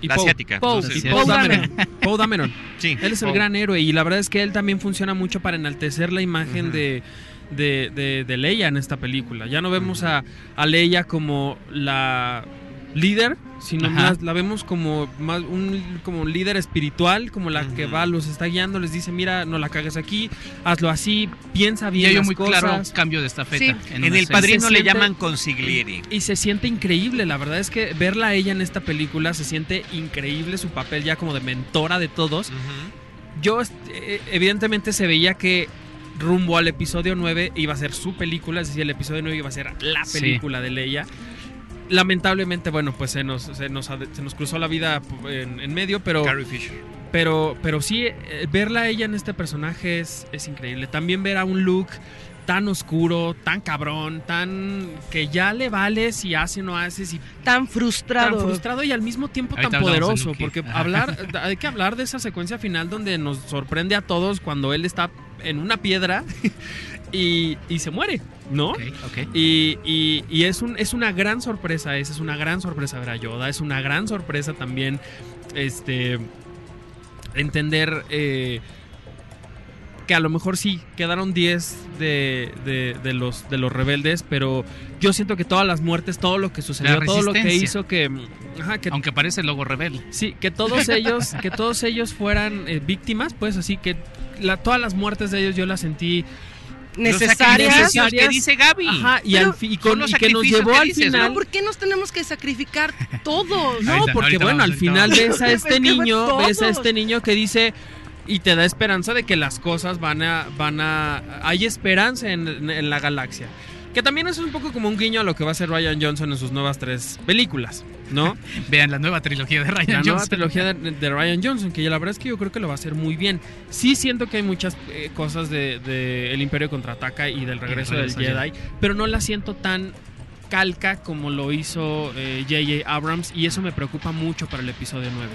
Y Poe. asiática. Poe, Entonces, y sí. Poe Poe Dameron. Poe Dameron. Sí. Él es el gran héroe y la verdad es que él también funciona mucho para enaltecer la imagen de, de, de- de Leia en esta película. Ya no vemos a, a Leia como la líder, sino Ajá. más la vemos como más un como un líder espiritual, como la que va, los está guiando, les dice, mira, no la cagues aquí, hazlo así, piensa Y bien hay un muy cosas. claro cambio de estafeta. Sí. En, el padrino le llaman consigliere. Y se siente increíble, la verdad es que verla a ella en esta película se siente increíble su papel ya como de mentora de todos. Yo, eh, evidentemente, se veía que rumbo al episodio 9 iba a ser su película, es decir, el episodio 9 iba a ser la Sí. película de Leia. Lamentablemente, bueno, pues se nos, se nos, se nos cruzó la vida en, en medio, pero, Carrie Fisher. pero, pero sí, eh, verla a ella en este personaje es, es increíble. También ver a un Luke tan oscuro, tan cabrón, tan que ya le vale si hace o no hace, si Tan frustrado. tan frustrado y al mismo tiempo Ahorita tan poderoso. Porque hablar, hay que hablar de esa secuencia final donde nos sorprende a todos cuando él está en una piedra y, y se muere, ¿no? Ok, ok. Y, y- y es, un, es una gran sorpresa esa, es una gran sorpresa ver a Yoda, es una gran sorpresa también este, entender eh, que a lo mejor sí quedaron 10 de, de- de los, de los rebeldes, pero yo siento que todas las muertes, todo lo que sucedió, todo lo que hizo que... ajá, que Aunque parece el logo rebelde. Sí, que todos ellos, que todos ellos fueran eh, víctimas, pues así que la- todas las muertes de ellos yo las sentí necesarias. sacrificios que dice Gaby. Ajá, y, al y, con- los y que nos sacrificios llevó que al final. ¿Pero por qué nos tenemos que sacrificar todos? No, Ahorita- porque ahorita bueno, vamos, al final vamos. ves a Es este niño, ves a este niño que dice y te da esperanza de que las cosas van a, van a, hay esperanza en, en- en la galaxia. Que también es un poco como un guiño a lo que va a hacer Ryan Johnson en sus nuevas tres películas, ¿no? Vean la nueva trilogía de Ryan la nueva Johnson. trilogía de, de Ryan Johnson, que ya la verdad es que yo creo que lo va a hacer muy bien. Sí siento que hay muchas eh, cosas de, de El Imperio Contraataca y del regreso, regreso del Jedi, pero no la siento tan calca como lo hizo eh, J.J. Abrams y eso me preocupa mucho para el episodio 9.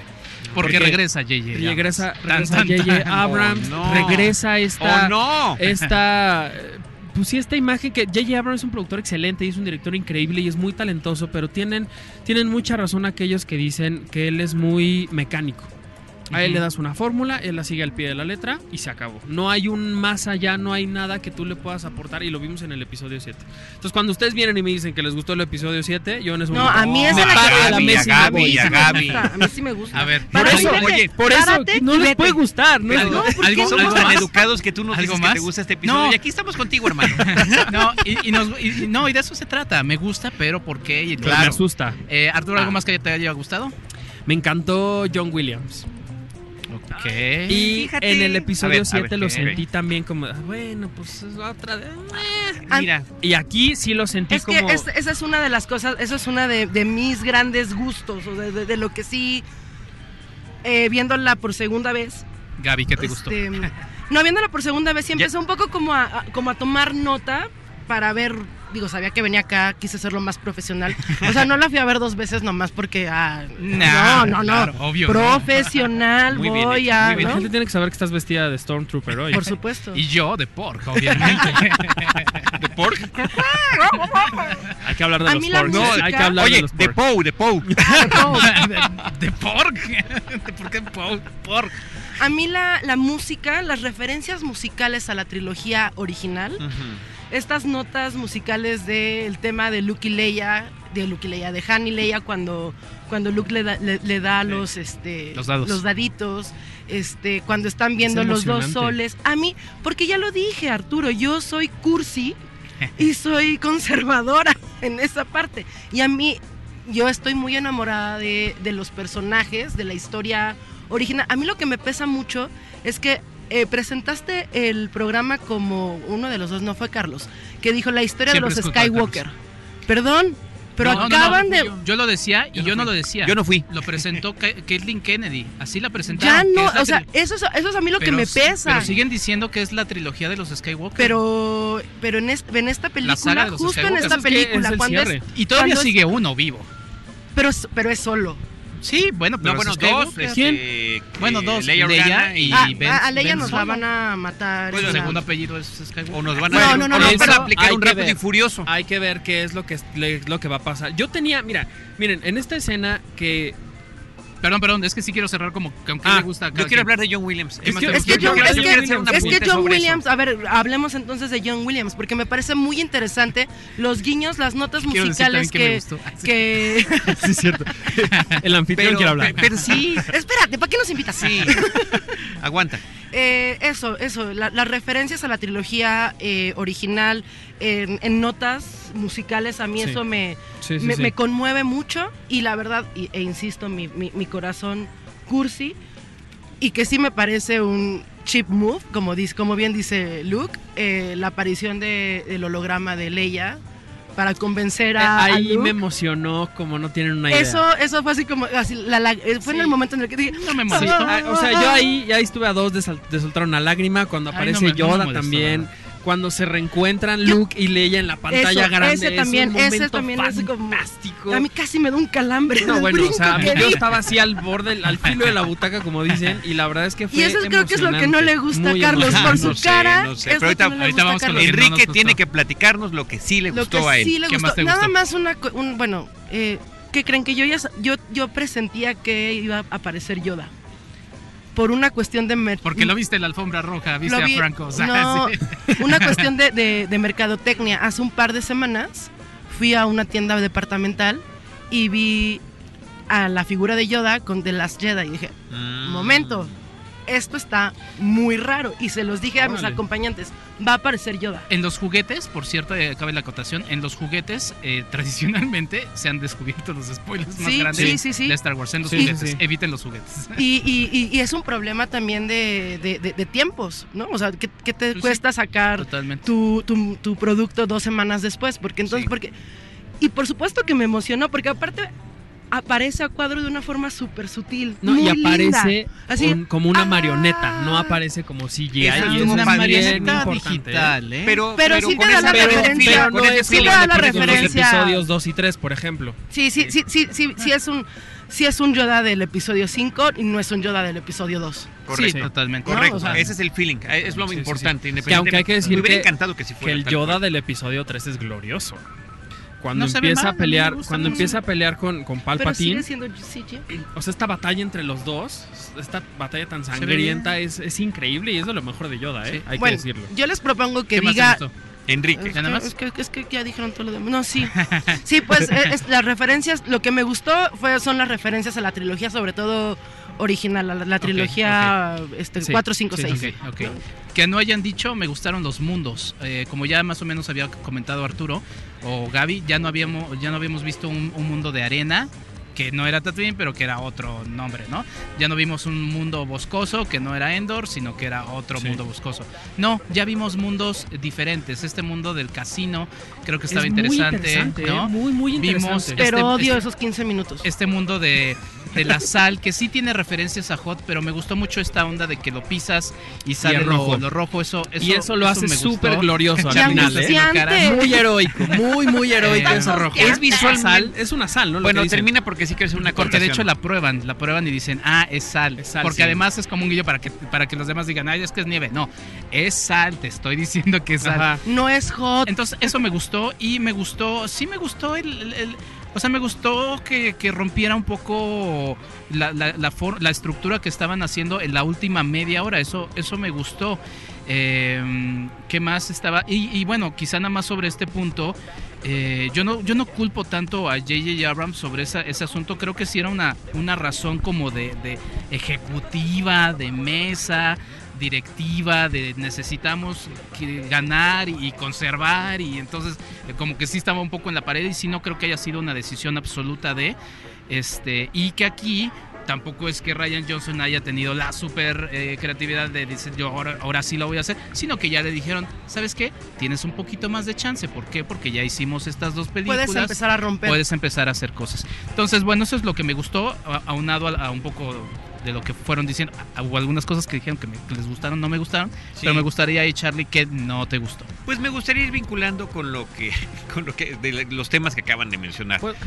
Porque porque regresa J.J. Regresa, J.J. Abrams, Oh, no. regresa esta... ¡Oh, no! esta eh, pues sí esta imagen que J.J. Abrams es un productor excelente y es un director increíble y es muy talentoso pero tienen tienen mucha razón aquellos que dicen que él es muy mecánico a él le das una fórmula, él la sigue al pie de la letra y se acabó. No hay un más allá, no hay nada que tú le puedas aportar y lo vimos en el episodio 7. Entonces, cuando ustedes vienen y me dicen que les gustó el episodio 7, yo en ese No, momento a mí esa me es la paro que de la mesa a Gaby, a Gaby. a mí sí me gusta. A ver, Por eso, oye, por eso no les puede gustar, ¿no? Algo- No, ¿por algo- Somos algo tan más? educados que tú nos ¿Algo dices que te gusta este episodio. No. Y aquí estamos contigo, hermano. No, y, y nos- y- y no, y de eso se trata. Me gusta, pero ¿por qué? Y Me asusta. Eh, Arturo, ¿algo Ah. más que te haya gustado? Me encantó John Williams. Ok. Y Fíjate. en el episodio ver, a 7 ver, lo sentí también como, ah, bueno, pues es otra de... eh. Mira, Y aquí sí lo sentí Es que como... es- esa es una de las cosas, eso es una de, de mis grandes gustos, o de, de- de lo que sí, eh, viéndola por segunda vez. Gaby, ¿qué te gustó? este, no, viéndola por segunda vez, sí Ya- empecé un poco como a, a- como a tomar nota para ver, digo, sabía que venía acá, quise hacerlo más profesional. O sea, no la fui a ver dos veces nomás porque, ah, Nah, no, no, no. claro, obvio. Profesional, Muy voy a, muy bien La gente tiene que saber que estás vestida de Stormtrooper hoy. Por supuesto. Y yo de pork, obviamente. ¿de pork? Hay que hablar de A los mí la porks. Hay que hablar de Oye, los de porks. Poe, de Poe. de, de pork. ¿Por qué po- pork? A mí la, la música, las referencias musicales a la trilogía original, estas notas musicales del tema de Luke y Leia, de Luke y Leia, de Han y Leia cuando, cuando Luke le da, le, le da los, este, Los dados. daditos, este, cuando están viendo Es los dos soles. A mí, porque ya lo dije, Arturo, yo soy cursi y soy conservadora en esa parte. Y a mí, yo estoy muy enamorada de, de los personajes, de la historia original. A mí lo que me pesa mucho es que eh, presentaste el programa como uno de los dos, no fue Carlos, que dijo la historia Siempre de los Skywalker. Perdón, pero No, acaban no, de... Yo, yo lo decía y Yo no yo no fui. lo decía. Yo no fui. Lo presentó Caitlyn Kennedy. Así la presentaron. Ya no, o sea, eso es, eso es a mí lo que me pesa. Pero siguen diciendo que es la trilogía de los Skywalker. Pero, pero en, es- en esta saga película, de los justo en esta es que es película, el cuando es, y todavía cuando es- sigue uno vivo. pero es, pero es solo. Sí, bueno, pero No, bueno, Skywalker- dos. este, Bueno, dos, Leia y- Ah, Ben- a, Leia Ben nos la Solo. van a matar. Su la- segundo apellido es Skywalker. O nos van No, a, no, no, no, van a aplicar hay un que rápido ver. y furioso. Hay que ver qué es lo que, lo que va a pasar. Yo tenía, mira, miren, en esta escena que Perdón, perdón, es que sí quiero cerrar como que aunque Ah, le gusta a yo quiero quien. hablar de John Williams. Es que- Es? John, es que- es que eso. Williams, a ver, hablemos entonces de John Williams, porque me parece muy interesante los guiños, las notas Quiero musicales que, que... sí es cierto. El anfitrión Pero, quiere hablar. pe- pero sí, Espérate, ¿para qué nos invitas? sí. Aguanta. Eh, eso, eso, la- las referencias a la trilogía eh, original en, en notas musicales, a mí Sí. eso me, Sí, sí, me, conmueve mucho y la verdad, e insisto, mi, mi- mi corazón cursi y que sí me parece un chip move, como, dice, como bien dice Luke, eh, la aparición de, del holograma de Leia para convencer a, Eh, Ahí Luke. me emocionó como no tienen una idea. Eso, eso fue así como, así, la- la- eh, fue en el momento en el que dije, No me Sí, molestó. ah, o sea, yo ahí, ya ahí estuve a dos de, sal- de soltar una lágrima cuando Ay, aparece me- no me Yoda molestó, también. Cuando se reencuentran Luke y Leia en la pantalla Eso, grande. ese es también, un ese momento también es como- fantástico. a mí casi me da un calambre. No, bueno, o sea, brinco que yo estaba así al borde, al filo de la butaca, como dicen, y la verdad es que fue Y eso es- creo que es lo que no le gusta a Carlos por su No sé, cara. no sé, es pero que ahorita- no ahorita vamos con Carlos. lo que no Enrique nos tiene que platicarnos lo que sí le Lo gustó que a él. sí le ¿Qué gustó. más te Nada gustó? más una, un, bueno, eh, ¿qué creen que yo ya yo yo presentía que iba a aparecer Yoda? Por una cuestión de Porque lo viste en la alfombra roja, viste vi- a Franco. o sea, no, sí. una cuestión de, de- de mercadotecnia. Hace un par de semanas fui a una tienda departamental y vi a la figura de Yoda con The Last Jedi y dije, Mm. momento, esto está muy raro. Y se los dije a mis Órale. acompañantes, va a aparecer Yoda. En los juguetes, por cierto, eh, cabe la acotación, en los juguetes eh, tradicionalmente se han descubierto los spoilers más Sí, grandes sí, sí, sí. de Star Wars. En los Sí, juguetes, sí. eviten los juguetes. Y, y- y- y es un problema también de, de- de- de tiempos, ¿no? O sea, ¿qué, qué te Pues sí, cuesta sacar Totalmente. tu, tu- tu producto dos semanas después? Porque entonces, Sí. porque... Y por supuesto que me emocionó, porque aparte aparece a cuadro de una forma súper sutil. No, muy y aparece linda. Así, un- como una ah. marioneta, no aparece como CGI. Eso y es una es marioneta importante, ¿eh? ¿eh? Pero, Pero sí te da la referencia. Pero no es sí te da la los referencia. episodios 2 y 3, por ejemplo. Sí, sí, sí, sí, sí, sí es un... Sí es un Yoda del episodio 5 y no es un Yoda del episodio 2. Correcto. Sí, totalmente. Correcto, No, o sea- ese es el feeling, es lo Sí, sí, importante. Que aunque hay que decir me hubiera que- encantado que si Que fuera el Yoda cual. del episodio 3 es glorioso. Cuando No empieza mal, a pelear, gusta cuando empieza a pelear con, con Pero Palpatine, sigue siendo CG. o sea, esta batalla entre los dos, esta batalla tan sangrienta es, es increíble y es de lo mejor de Yoda, ¿eh? Sí. Hay Bueno, que decirlo. yo les propongo que ¿Qué más te diga? Enrique. Es ¿Ya nada que, más? es, que, es que ya dijeron todo lo demás. No, sí. Sí, pues eh, es- las referencias, lo que me gustó fue, son las referencias a la trilogía, sobre todo original, la, la trilogía Este, Sí, 4, 5, sí, 6. Ok, ok. Que no hayan dicho, me gustaron los mundos. Eh, como ya más o menos había comentado Arturo o Gaby, ya no habíamos, ya no habíamos visto un, un mundo de arena que no era Tatooine, pero que era otro nombre, ¿no? Ya no vimos un mundo boscoso que no era Endor, sino que era otro Sí. mundo boscoso. No, ya vimos mundos diferentes. Este mundo del casino creo que estaba Es muy interesante, ¿no? Muy, muy Vimos interesante. Pero Este- odio este- esos 15 minutos. este mundo de, de la sal, que sí tiene referencias a Hot, pero me gustó mucho esta onda de que lo pisas y sale lo- rojo. Lo, rojo. Eso, eso, y eso lo hace súper glorioso al final, ¿eh? Muy heroico, muy, muy heroico Eh, ese rojo. es visual sal, es una sal, ¿no? Lo Bueno, termina porque sí quiero hacer una Porque de hecho la prueban, la prueban y dicen, ah, es sal. Es sal, Porque sí. además es como un guillo para que, para que los demás digan, ay, es que es nieve. No, es sal, te estoy diciendo que es sal. Ajá. No es hot. Entonces, eso me gustó y me gustó, sí me gustó el... el- el- o sea, me gustó que, que rompiera un poco la, la, la for- la estructura que estaban haciendo en la última media hora. Eso, eso me gustó. Eh, ¿Qué más estaba? Y, y bueno, quizá nada más sobre este punto. Eh, yo, no, yo no culpo tanto a J.J. Abrams sobre esa- ese asunto. Creo que sí era una, una razón como de, ejecutiva, de mesa, directiva, de necesitamos ganar y conservar. Y entonces, eh, como que sí estaba un poco en la pared. Y sí, no creo que haya sido una decisión absoluta de. Este, y que aquí tampoco es que Ryan Johnson haya tenido la super eh, creatividad de decir yo ahora, ahora sí lo voy a hacer, sino que ya le dijeron, ¿sabes qué? Tienes un poquito más de chance. ¿Por qué? Porque ya hicimos estas dos películas. Puedes empezar a romper. Puedes empezar a hacer cosas. Entonces, bueno, eso es lo que me gustó, a- aunado a, a un poco de lo que fueron diciendo. Hubo algunas cosas que dijeron que, me- que les gustaron, no me gustaron, Sí. pero me gustaría ahí, Charlie, que no te gustó. Pues me gustaría ir vinculando con lo que, con lo que, de los temas que acaban de mencionar. Pues-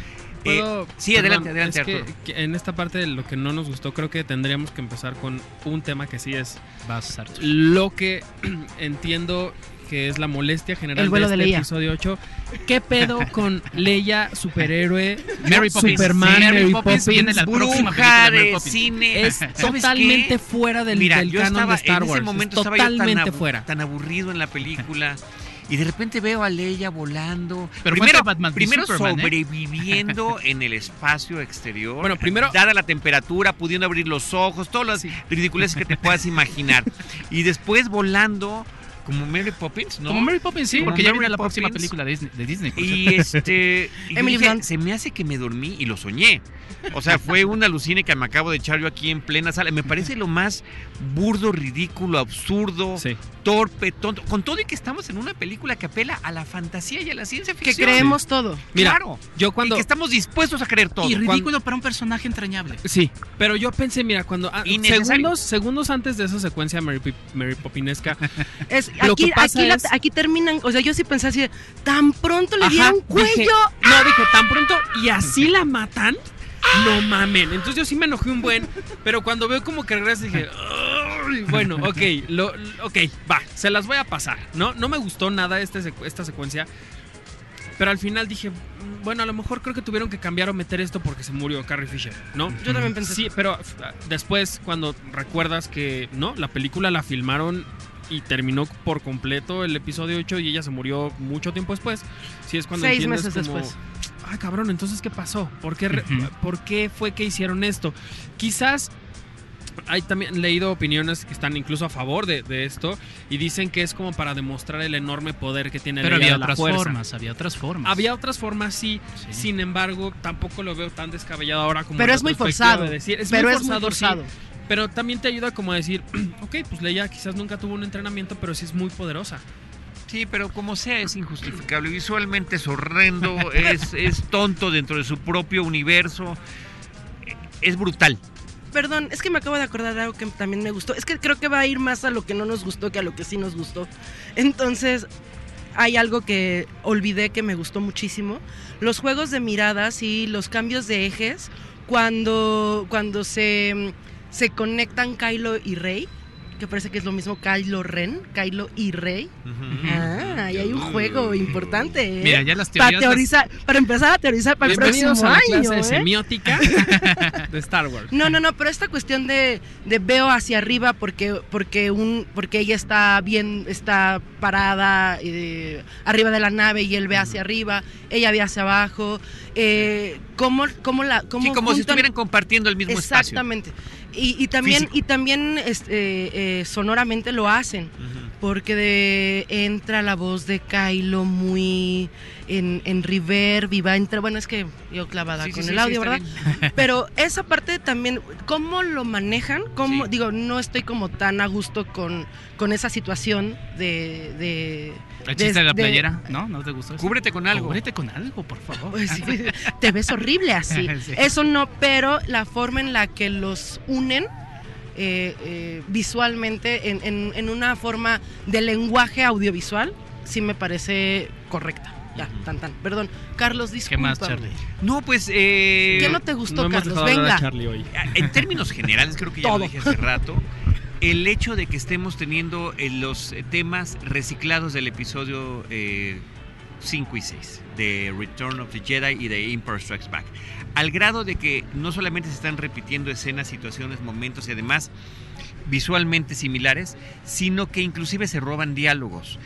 puedo. sí, adelante, adelante, es que- Arturo. que en esta parte de lo que no nos gustó, creo que tendríamos que empezar con un tema que sí es Vas, Arturo. lo que entiendo que es la molestia general de de este Leia. episodio 8. ¿Qué pedo con Leia, superhéroe, Mary Poppins. Superman, Sí, Mary, Mary Poppins? Poppins viene la próxima Bruja de Mary de Poppins. cine. Es ¿Sabes totalmente qué? fuera del, Mira, del yo canon estaba de Star en Wars. ese momento es estaba yo tan, totalmente fuera. tan aburrido en la película y de repente veo a Leia volando. Pero primero, fue Batman v primero Superman, ¿eh? sobreviviendo en el espacio exterior. Bueno, primero- dada la temperatura, pudiendo abrir los ojos, todas las ridiculeces que te puedas imaginar. Y después volando como Mary Poppins, ¿no? Como Mary Poppins, sí, Como porque ya Mary viene la próxima película de Disney. de Disney, por Y este. y Emily dije, se me hace que me dormí y lo soñé. O sea, fue un alucine que me acabo de echar yo aquí en plena sala. Me parece lo más burdo, ridículo, absurdo, Sí. torpe, tonto. Con todo y que estamos en una película que apela a la fantasía y a la ciencia Que ficción. creemos todo. Mira, claro. Yo Y cuando. que estamos dispuestos a creer todo. y cuando- ridículo para un personaje entrañable. Sí, pero yo pensé, mira, cuando. ah, segundos, segundos antes de esa secuencia Mary, Mary Poppinesca. Es, Lo aquí, que pasa aquí, la- es- aquí terminan, o sea, yo sí pensé así, de, tan pronto le dieron dije- cuello. no, dije, tan pronto y así la matan. No mamen. Entonces yo sí me enojé un buen, pero cuando veo como que regresa dije, "Ay, bueno, ok, lo, ok, va, se las voy a pasar. No, no me gustó nada este esta secuencia. Pero al final dije, "Mm, bueno, a lo mejor creo que tuvieron que cambiar o meter esto porque se murió Carrie Fisher, ¿no? Yo también pensé. Sí, pero f- después cuando recuerdas que, ¿no? La película la filmaron y terminó por completo el episodio 8 y ella se murió mucho tiempo después. Sí es cuando Seis meses como, después. Ay, cabrón, entonces ¿qué pasó? ¿Por qué. ¿Por qué fue que hicieron esto? Quizás hay también leído opiniones que están incluso a favor de, de esto y dicen que es como para demostrar el enorme poder que tiene Pero Leia había de la otras fuerza. formas, había otras formas. Había otras formas, sí. Sí. Sin embargo, tampoco lo veo tan descabellado ahora como Pero es muy forzado. de decir. Es pero muy es muy forzado, sí, forzado. Pero también te ayuda como a decir, ok, pues Leia quizás nunca tuvo un entrenamiento, pero sí es muy poderosa. Sí, pero como sea es injustificable. Visualmente es horrendo, es, es tonto dentro de su propio universo. Es brutal. Perdón, es que me acabo de acordar de algo que también me gustó. Es que creo que va a ir más a lo que no nos gustó que a lo que sí nos gustó. Entonces, hay algo que olvidé que me gustó muchísimo. Los juegos de miradas y los cambios de ejes cuando, cuando se, se conectan Kylo y Rey, que parece que es lo mismo Kylo Ren, Kylo y Rey. Ah, y hay un juego importante. ¿eh? Mira, ya las para teorías. las- teorizar, para empezar a teorizar para el próximo a la año. clase ¿eh? semiótica de Star Wars. No, no, no, pero esta cuestión de, de veo hacia arriba porque porque un porque ella está bien está parada eh, arriba de la nave y él ve hacia arriba, ella ve hacia abajo, eh, cómo cómo la cómo Sí, como si estuvieran compartiendo el mismo espacio. exactamente y, y también Físico. y también este, eh, sonoramente lo hacen porque de, entra la voz de Kylo muy en, en reverb y va a entrar, bueno es que yo clavada Sí, con sí, el sí, audio, ¿verdad? bien. Pero esa parte también, ¿cómo lo manejan? ¿Cómo, Sí. Digo, no estoy como tan a gusto con, con esa situación de... de El chiste de la de- playera, ¿no? ¿No te gustó eso? Cúbrete con algo. Cúbrete con algo, por favor. pues, sí, te ves horrible así. Sí. Eso no, pero la forma en la que los unen eh, eh, visualmente, en, en- en una forma de lenguaje audiovisual, sí me parece correcta. Ya, tan tan. Perdón, Carlos, ¿Qué disculpa. más, Charlie? No, pues. eh, ¿Qué no te gustó, no Carlos? Venga. Charlie hoy. En términos generales, creo que ya Todo. lo dije hace rato. El hecho de que estemos teniendo eh, los eh, temas reciclados del episodio 5 y 6 de Return of the Jedi y de Empire Strikes Back. Al grado de que no solamente se están repitiendo escenas, situaciones, momentos y además visualmente similares, sino que inclusive se roban diálogos.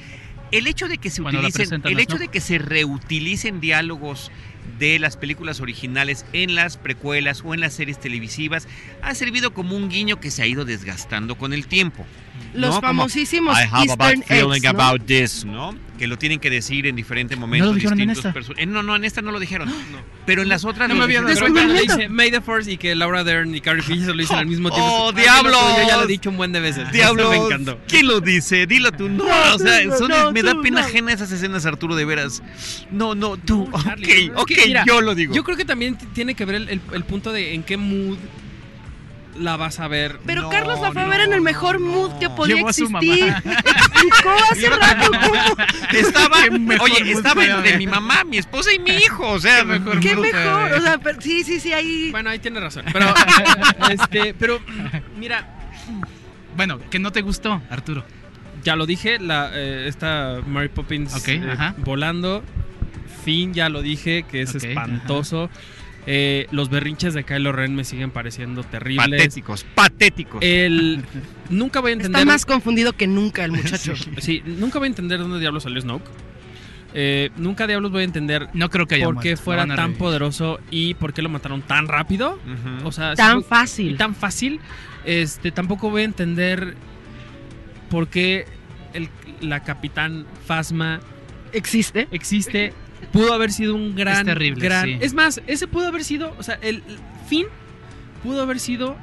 El hecho de que se utilicen, el hecho de que se reutilicen diálogos de las películas originales en las precuelas o en las series televisivas ha servido como un guiño que se ha ido desgastando con el tiempo. Los ¿no? Como, famosísimos I have a bad Eastern feeling eggs, ¿no? about this, ¿no? Que lo tienen que decir en diferentes momentos. ¿No lo dijeron en distintos esta? eh, no, no, en esta no lo dijeron. Pero en las otras No lo me había dado cuenta, dice May the Force y que Laura Dern y Carrie Fisher lo dicen al mismo tiempo. ¡Oh, Ay, lo diablos! tuyo, Yo ya lo he dicho un buen de veces. Diablo, me encantó. ¿quién lo dice? Dilo tú. No, No, o sea, son- no, me da pena no. ajena esas escenas, Arturo, de veras. No, no, tú. No, Charlie, ok, es que, ok, mira, yo lo digo. Yo creo que también tiene que ver el, el- el punto de en qué mood la vas a ver. Pero No, Carlos la fue a no, ver en el mejor no. mood que podía Llevó a su existir. mamá. Explicó hace rato cómo. Estaba, oye, estaba ver. mi mamá, mi esposa y mi hijo. O sea, Qué mejor Qué mejor. O sea, pero- sí, sí, sí, ahí. Bueno, ahí tiene razón. Pero, este, pero, mira, Bueno, que no te gustó, Arturo. ya lo dije, la, eh, esta Mary Poppins Ok, eh, volando. Fin, ya lo dije, que es espantoso. Eh, los berrinches de Kylo Ren me siguen pareciendo terribles. patéticos, patéticos. El, nunca voy a entender. Está más confundido que nunca el muchacho. Sí, nunca voy a entender dónde diablos salió Snoke. Eh, nunca diablos voy a entender No creo que haya por qué muerto. fuera tan revivir. poderoso y por qué lo mataron tan rápido. O sea, Tan fácil. tan fácil. Este, tampoco voy a entender por qué el- la capitán Fasma Existe. existe. Pudo haber sido un gran, Es terrible, gran. sí. Es más, ese pudo haber sido, o sea, el, fin pudo haber sido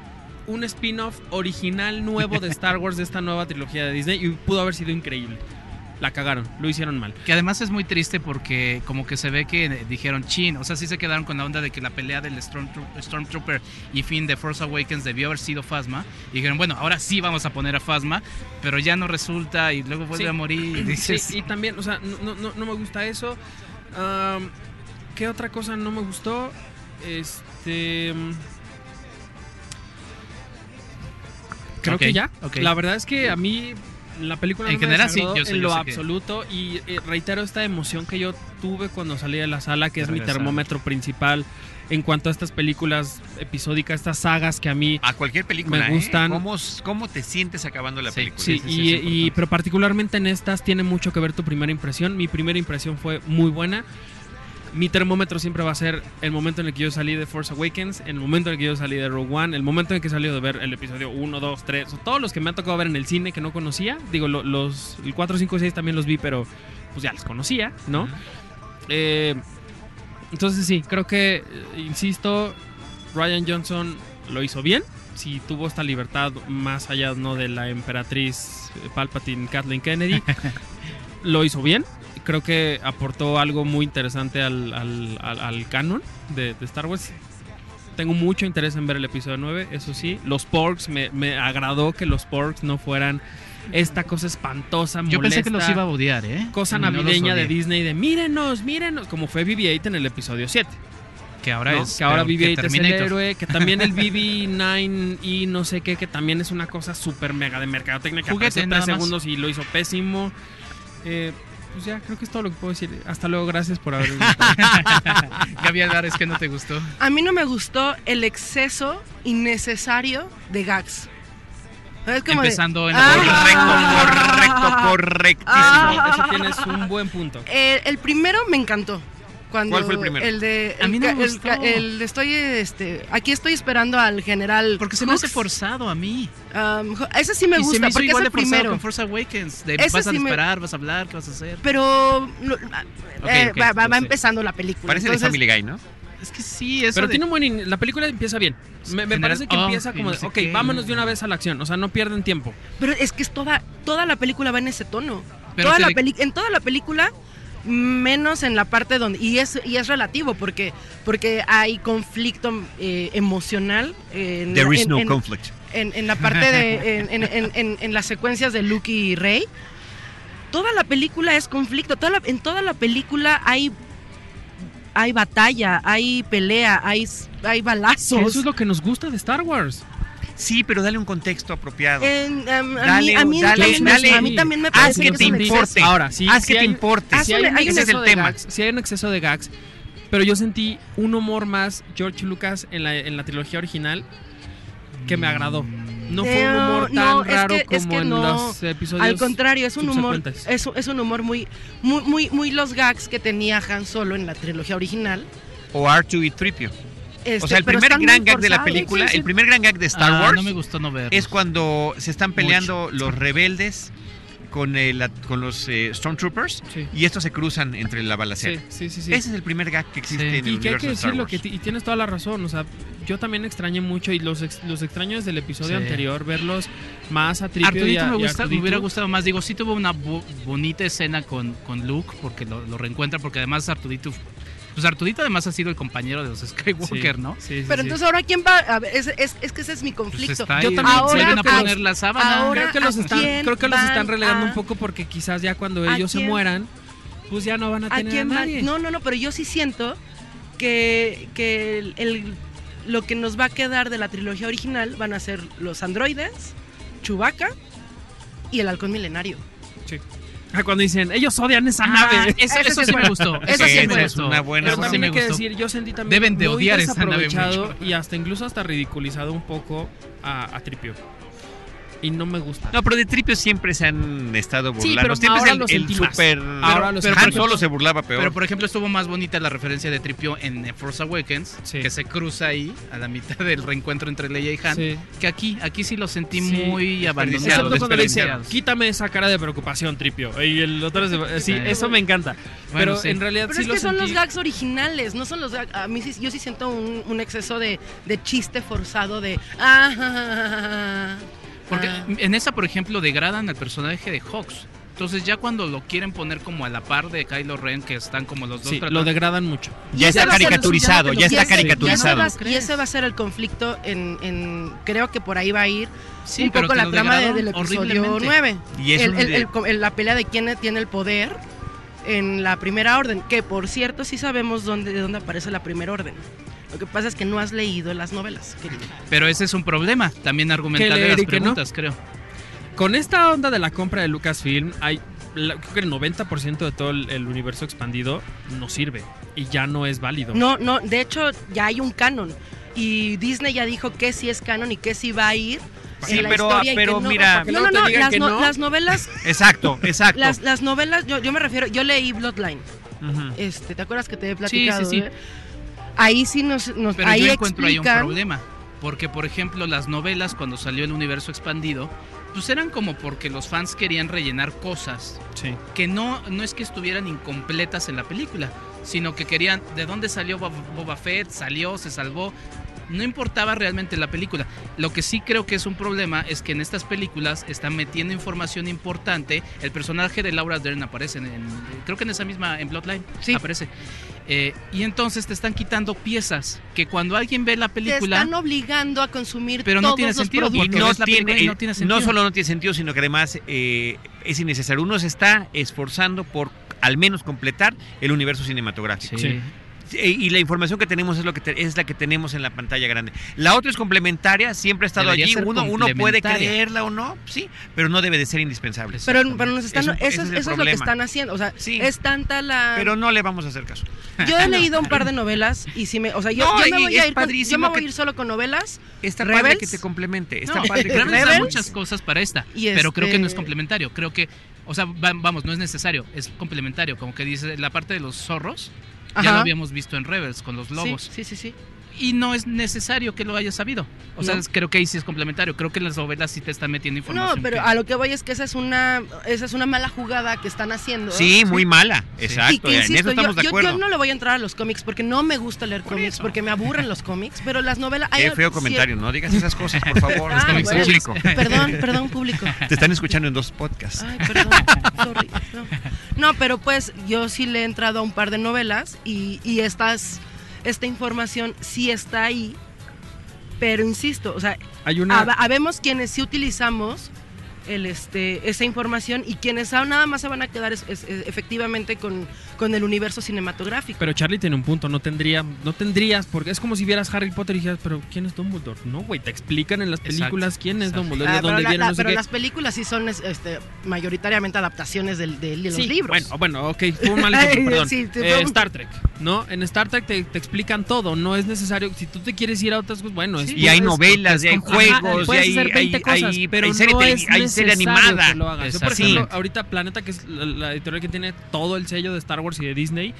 un spin-off original nuevo de Star Wars de esta nueva trilogía de Disney y pudo haber sido increíble. La cagaron, lo hicieron mal. Que además es muy triste porque como que se ve que eh, dijeron chin, o sea, sí se quedaron con la onda de que la pelea del Stormtro- Stormtrooper y Finn de Force Awakens debió haber sido Phasma. Y dijeron, bueno, ahora sí vamos a poner a Phasma, pero ya no resulta y luego vuelve Sí. a morir. Y Sí, dices, y también, o sea, no, no, no me gusta eso. Am, ¿Qué otra cosa no me gustó? Este. mm, Creo que ya. La verdad es que a mí la película En no me general, sí, desagradó yo sé, en yo lo sé que- absoluto y eh, reitero esta emoción que yo tuve cuando salí de la sala, que es mi termómetro principal en cuanto a estas películas episódicas, estas sagas que a mí A cualquier película. Me ¿eh? gustan. ¿Cómo, cómo te sientes acabando la Sí, película? Sí, Sí, y, pero particularmente en estas tiene mucho que ver tu primera impresión. Mi primera impresión fue muy buena. Mi termómetro siempre va a ser el momento en el que yo salí de Force Awakens, el momento en el que yo salí de Rogue One, el momento en el que salí de ver el episodio 1, 2, 3, o todos los que me han tocado ver en el cine que no conocía. Digo, lo- los el 4, 5, 6 también los vi, pero pues ya los conocía, ¿no? Eh, entonces sí, creo que, eh, insisto, Ryan Johnson lo hizo bien. Si tuvo esta libertad más allá no de la emperatriz eh, Palpatine Kathleen Kennedy, lo hizo bien. Creo que aportó algo muy interesante al, al- al- al canon de, de Star Wars. Tengo mucho interés en ver el episodio 9, eso sí. Los porks, me, me agradó que los porks no fueran esta cosa espantosa, yo pensé que los molesta iba a odiar, ¿eh? cosa No navideña de. Disney de mírenos, mírenos, como fue BB-8 en el episodio 7. Que ahora ¿no? es. que ahora peor que BB-8 es el héroe, que también el BB-9 y no sé qué, que también es una cosa súper mega de mercadotecnia que Juguete, apareció tres segundos y lo hizo pésimo. Eh, pues ya, creo que es todo lo que puedo decir. Hasta luego, gracias por haber Gaby Alvarez, que no te gustó. A mí no me gustó el exceso innecesario de gags. Es como de- Empezando en Ah. Correcto, correcto, correctísimo. Ah. Eso tienes un buen punto. El primero me encantó. Cuando ¿Cuál fue el primero? El de. A el mí no me el gustó. el de estoy, este, aquí estoy esperando al general. Porque se me hace forzado a mí. Um, ese sí me y se gusta me hizo porque es igual el de primero. con Force Awakens. De, Ese vas a sí me- esperar, vas a hablar, ¿qué vas a hacer? Pero no, eh, ok, va, va- va sé. empezando la película. Parece de entonces- Family Guy, ¿no? Es que sí, eso Pero de- tiene un buen. in- La película empieza bien. Me, me General- parece que oh, empieza como de, ok, qué. vámonos de una vez a la acción. O sea, no pierden tiempo. Pero es que es toda, toda la película va en ese tono. Pero Toda la de- peli- en toda la película, menos en la parte donde. Y es, y es relativo, porque, porque hay conflicto eh, emocional. En, There is en- no en- conflict. en, en la parte de. en, en- en- en- en las secuencias de Luke y Rey. Toda la película es conflicto. Toda la- en toda la película hay. Hay batalla, hay pelea, hay, hay balazos. Eso es lo que nos gusta de Star Wars. Sí, pero dale un contexto apropiado. En- em, a, Dale, mí, a, mí dale, también, me- dale. a mí también me Haz parece que que te es importe. Ahora, sí. Haz sí que te hay- importe. haz sí hay hay Ese es el tema. gags, sí hay un exceso de gags, pero yo sentí un humor más George Lucas en la, en la trilogía original que me agradó. No fue un Eh, humor tan no, es raro que- es como que en no. los episodios. Al contrario, es un humor, es, es un humor muy, muy, muy, muy los gags que tenía Han Solo en la trilogía original. O R2 y Tripio. Este, O sea, el primer gran gag de la forzados. película, Sí, sí, el primer gran gag de Star Ah, Wars No me gustó no ver. es cuando se están peleando los rebeldes con, el- con los eh, Stormtroopers Sí. y estos se cruzan entre la balacera. Sí, sí, sí. sí. Ese es el primer gag que existe Sí. en el y que hay universo que de Star decirlo, Wars. que y tienes toda la razón, o sea, yo también extrañé mucho y los, ex- los extraños del episodio Sí. anterior, verlos más a Tripio y Arturito a- me, y gusta, me hubiera gustado más. Digo, sí tuvo una bo- bonita escena con, con Luke, porque lo, lo reencuentra, porque además Arturito Pues Arturito además ha sido el compañero de los Skywalker, Sí, ¿no? sí, sí, Pero sí. entonces ahora quién va, a ver, es, es- es que ese es mi Pues conflicto. Yo también- se ahora- a poner ahora- la sábana. ahora- Creo que los ¿a están, creo que los están relegando a- un poco porque quizás ya cuando ¿A ellos se mueran, pues ya no van a ¿A tener a, quién nadie. No, no, no, pero yo sí siento que, que el, el- lo que nos va a quedar de la trilogía original van a ser los androides, Chewbacca y el halcón milenario. Ah, cuando dicen, ellos odian esa Ah, nave. eso, Ese eso sí me gustó. eso Eso sí sí me es gustó. una buena- Pero Eso sí también hay que decir, yo sentí también Deben de muy odiar esa nave mucho. y hasta incluso hasta ridiculizado un poco a, a Tripio. Y no me gusta. No, pero de Tripio siempre se han estado Sí, burlando. pero siempre ahora es el, lo el más. super. Ahora sentí más. Solo se burlaba peor. Pero por ejemplo estuvo más bonita la referencia de Tripio en eh, Force Awakens, Sí. que se cruza ahí a la mitad del reencuentro entre Leia y Han. Sí. Que aquí, aquí sí lo sentí Sí. muy abandonado. Excepto cuando le dice, quítame esa cara de preocupación, Tripio. Y el otro, se- sí, Sí. eso me encanta. Bueno, pero sí. en realidad Pero sí es lo que son los gags originales, no son los gags. A mí sí, yo sí siento un, un exceso de, de chiste forzado de. Ah, ja, ja, ja, ja, ja". Porque Ah. en esa, por ejemplo, degradan al personaje de Hawks. Entonces ya cuando lo quieren poner como a la par de Kylo Ren, que están como los dos Sí, tratando- lo degradan mucho. ya está caricaturizado, ya y está ese- caricaturizado. Y ese, va- a ser el conflicto en, en- creo que por ahí va a ir Sí, un poco la trama de- del episodio horriblemente. 9. Y es El- el- el- la pelea de quién tiene el poder en la primera orden, que por cierto sí sabemos dónde, de dónde aparece la primera orden. Lo que pasa es que no has leído las novelas, querido. Pero ese es un problema, también Que argumental de leer las no. preguntas, creo. Con esta onda de la compra de Lucasfilm, hay creo que el 90% de todo el, el universo expandido no sirve y ya no es válido. No, no, de hecho ya hay un canon. Y Disney ya dijo que sí es canon y que sí va a ir Sí, en la pero- historia y pero que no. mira- no, no, no, las, que no- no. las novelas, Exacto, exacto. las, las novelas, yo, yo me refiero, yo leí Bloodline. Este, ¿te acuerdas que te he Sí, platicado? sí, sí. eh? Ahí sí nos, nos Pero ahí yo encuentro ahí un problema. Porque, por ejemplo, las novelas, cuando salió el universo expandido, pues eran como porque los fans querían rellenar cosas Sí. que no, no es que estuvieran incompletas en la película, sino que querían de dónde salió Bob- Boba Fett, salió, se salvó. No importaba realmente la película. Lo que sí creo que es un problema es que en estas películas están metiendo información importante. El personaje de Laura Dern aparece en, en- creo que en esa misma, en Bloodline, Sí. aparece. Eh, y entonces te están quitando piezas que cuando alguien ve la Te película... están obligando a consumir Pero no todos tiene los sentido, productos. Y no la tiene, y no tiene sentido. no solo no tiene sentido, sino que además eh, es innecesario. Uno se está esforzando por al menos completar el universo cinematográfico. Sí. Y la información que tenemos es lo que te- es la que tenemos en la pantalla grande. La otra es complementaria, siempre ha estado Debería allí. Uno, uno puede creerla o no, sí, pero no debe de ser indispensable. Pero, pero nos están, eso, ese es, eso es lo que están haciendo. O sea, Sí. es tanta la. Pero no le vamos a hacer caso. Yo he leído un par de novelas y si me. O sea, yo, No, yo me voy a ir con- yo padrísimo me voy a ir solo con novelas. Está ¿Rebels? padre que te complemente. Está No, padre que Rebels muchas cosas para esta, Y pero creo que no es este- complementario. Creo que, o sea, va- vamos, no es necesario, es complementario. Como que dice la parte de los zorros, ya lo habíamos visto en Rebels con los lobos. Sí, sí, sí. sí. Y no es necesario que lo hayas sabido. O sea, No. creo que ahí sí es complementario. Creo que en las novelas sí te están metiendo información. No, pero que- a lo que voy es que esa es una esa es una mala jugada que están haciendo. Sí, muy mala. Y Exacto. que, en insisto, eso estamos yo, de acuerdo. yo no le voy a entrar a los cómics porque no me gusta leer cómics, eso. porque me aburren los cómics, pero las novelas... hay Qué feo cier- comentario, no digas esas cosas, por favor. Ah, bueno. público. Perdón, perdón, público. Te están escuchando en dos podcasts. Ay, perdón. sorry, no. No, pero pues yo sí le he entrado a un par de novelas y, y estas, esta información sí está ahí. Pero insisto, o sea, Hay una. hab- habemos quienes sí utilizamos el, este, esa información y quienes nada más se van a quedar es- es- es- efectivamente con, con el universo cinematográfico. Pero Charlie tiene un punto, no tendría, no tendrías, porque es como si vieras Harry Potter y dijeras, pero ¿quién es Dumbledore? No, güey, te explican en las Exacto, películas quién es exacto. Dumbledore, Ah, dónde la- viene, la- no sé pero qué. las películas sí son es- este, mayoritariamente adaptaciones del- de, los Sí, libros. Bueno, bueno, ok, fue un mal ejemplo, perdón. Sí, te- Eh, Star Trek, ¿no? En Star Trek te, te explican todo, no es necesario. Si tú te quieres ir a otras cosas, bueno, es. Y hay es- novelas, y hay juegos, y puedes hay, hacer 20 hay- cosas, hay- pero hay serie, no tele- es hay serie animada. que lo hagas. Yo, por ejemplo, Sí. ahorita Planeta, que es la, la editorial que tiene todo el sello de Star Wars y de Disney,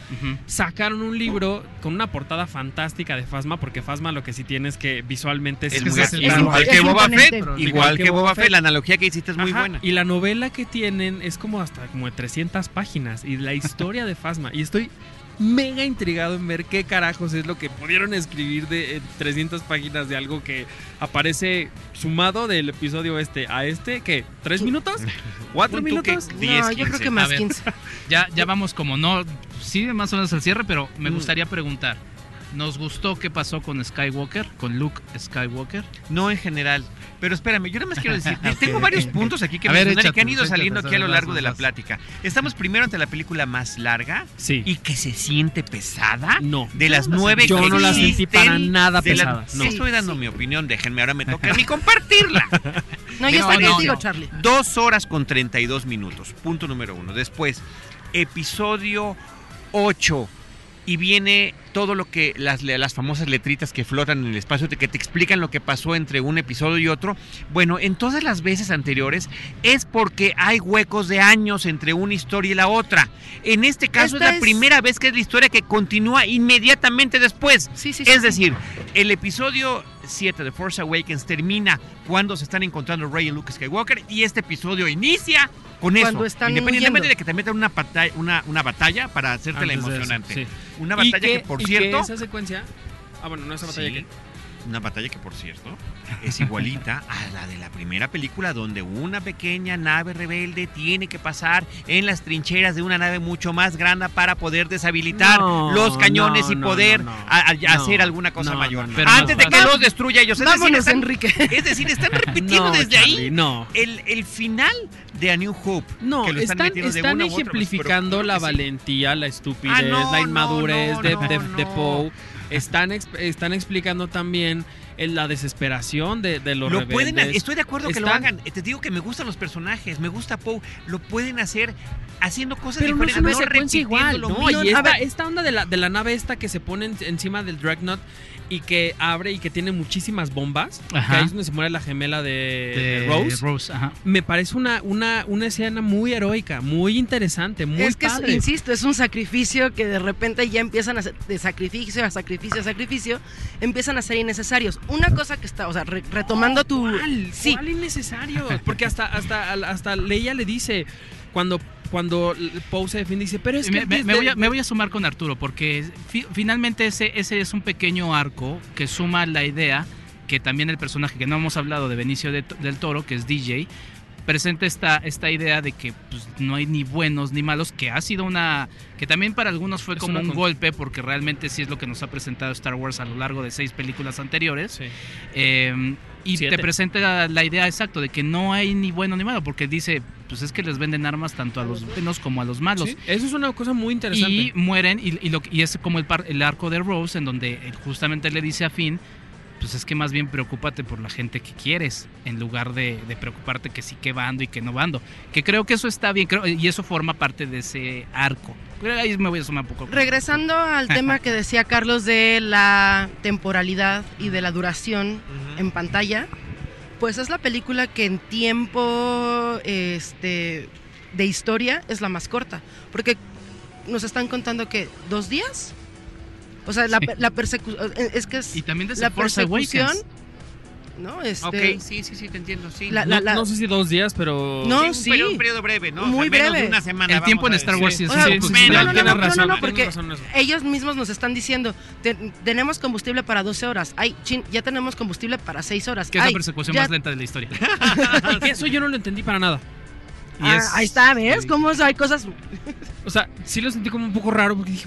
sacaron un libro con una portada fantástica de Phasma, porque Phasma lo que sí tiene es que visualmente es, Es muy muy es igual que Es Boba Fett. Igual que Boba Fett. La analogía que hiciste es muy Ajá, buena. Y la novela que tienen es como hasta como de 300 páginas y la historia de Phasma. Y estoy mega intrigado en ver qué carajos es lo que pudieron escribir de en 300 páginas de algo que aparece sumado del episodio este a este, ¿qué? ¿Tres minutos? ¿Cuatro que minutos? 10, no, yo creo 15. que más ver. 15. Ya, ya vamos como no, sí, más o menos al cierre, pero me Mm. gustaría preguntar. ¿Nos gustó qué pasó con Skywalker, con Luke Skywalker? No en general. Pero espérame, yo nada más quiero decir, Ok, tengo varios puntos aquí que A ver, mencionar y que han ido échate, saliendo aquí a lo largo de la plática. Estamos primero ante la película más larga Sí. y que se siente pesada. No. De las nueve Yo que no la sentí para nada de la- pesada, no. Estoy dando mi opinión, déjenme, ahora me toca a mí compartirla. No, yo No, estoy no, contigo, no. Charlie. Dos horas con 32 minutos. Punto número uno. Después, episodio 8. Y viene todo lo que las, las famosas letritas que flotan en el espacio, que te explican lo que pasó entre un episodio y otro. Bueno, en todas las veces anteriores es porque hay huecos de años entre una historia y la otra. En este caso Esta es la es- primera vez que es la historia que continúa inmediatamente después. Sí, sí, sí. Es sí. decir, el episodio 7 de Force Awakens termina cuando se están encontrando Rey y Luke Skywalker y este episodio inicia con Cuando eso. están Independientemente huyendo. de que te metan una, batalla, una, una batalla para hacerte la Antes eso, emocionante. sí. Una Y batalla que, por y cierto... esa secuencia... Ah, bueno, no esa batalla Sí, que... Una batalla que, por cierto, es igualita a la de la primera película, donde una pequeña nave rebelde tiene que pasar en las trincheras de una nave mucho más grande para poder deshabilitar No, los cañones no, y poder no, a- a- hacer alguna cosa mayor. Pero Antes de que los destruya ellos. Es decir, están, Enrique. es decir, están repitiendo desde ahí Charlie, no. el, el final de A New Hope. No, que lo están, están, están otra, ejemplificando claro la que sí. valentía, la estupidez, Ah, la inmadurez de, de, de Poe. Están, ex- están explicando también el- la desesperación de, de los Lo pueden, rebeldes. estoy de acuerdo que lo hagan. Te digo que me gustan los personajes, me gusta Poe. Lo pueden hacer haciendo cosas pero no es diferentes, una no secuencia igual, lo ¿no? Y esta, onda de la, de la nave esta que se pone en- encima del Dreadnought y que abre y que tiene muchísimas bombas, Ajá. que ahí es donde se muere la gemela de, de Rose, ajá. me parece una, una, una escena muy heroica, muy interesante, muy es que, es- insisto, es un sacrificio que de repente ya empiezan a ser, de sacrificio a sacrificio a sacrificio, empiezan a ser innecesarios. Una cosa que está, o sea, re- retomando tu... ¿Cuál? Sí. ¿Cuál innecesario? Porque hasta, hasta, hasta Leia le dice, cuando, cuando Poe se defiende, dice, pero es que... me, me- me desde- voy a, me voy a sumar con Arturo porque fi- finalmente ese, ese es un pequeño arco que suma la idea que también el personaje que no hemos hablado de Benicio de- del Toro, que es DJ, presenta esta, esta idea de que pues, no hay ni buenos ni malos, que ha sido una... que también para algunos fue Es como un golpe porque realmente sí es lo que nos ha presentado Star Wars a lo largo de seis películas anteriores. Sí. Eh, y Siete. te presenta la, idea exacto de que no hay ni bueno ni malo, porque dice, pues es que les venden armas tanto a los buenos como a los malos. Sí, Eso es una cosa muy interesante. Y mueren, y, y lo, y es como el, par- el arco de Rose, en donde eh, justamente le dice a Finn, pues es que más bien preocúpate por la gente que quieres, en lugar de, de preocuparte que sí que bando y que no bando. Que creo que eso está bien, creo, y eso forma parte de ese arco. Ahí me voy a sumar un poco. Regresando al tema que decía Carlos de la temporalidad y de la duración en pantalla, pues es la película que en tiempo este, de historia es la más corta. Porque nos están contando que dos días. O sea, la, Sí. la persecución. Es que es Y también desde la Force persecución. Awakens. ¿No? Este, Ok, sí, sí, sí, te entiendo, sí. La- no, no sé si dos días, pero... No, Sí, un sí. periodo, un periodo breve, ¿no? Muy O sea, menos breve. de una semana. El tiempo en Star. Wars sí es O sea, sí, pues, sí, no, sí, no, no, no, no, razón. no, tienes porque razón ellos mismos nos están diciendo, "Te- tenemos combustible para 12 horas. Ay, chin, ya tenemos combustible para 6 horas. Que es la persecución ya- más lenta de la historia. Eso yo no lo entendí para nada. Y Ah, es- ahí está, ¿ves? sí. ¿Cómo hay cosas? O sea, sí lo sentí como un poco raro porque dije,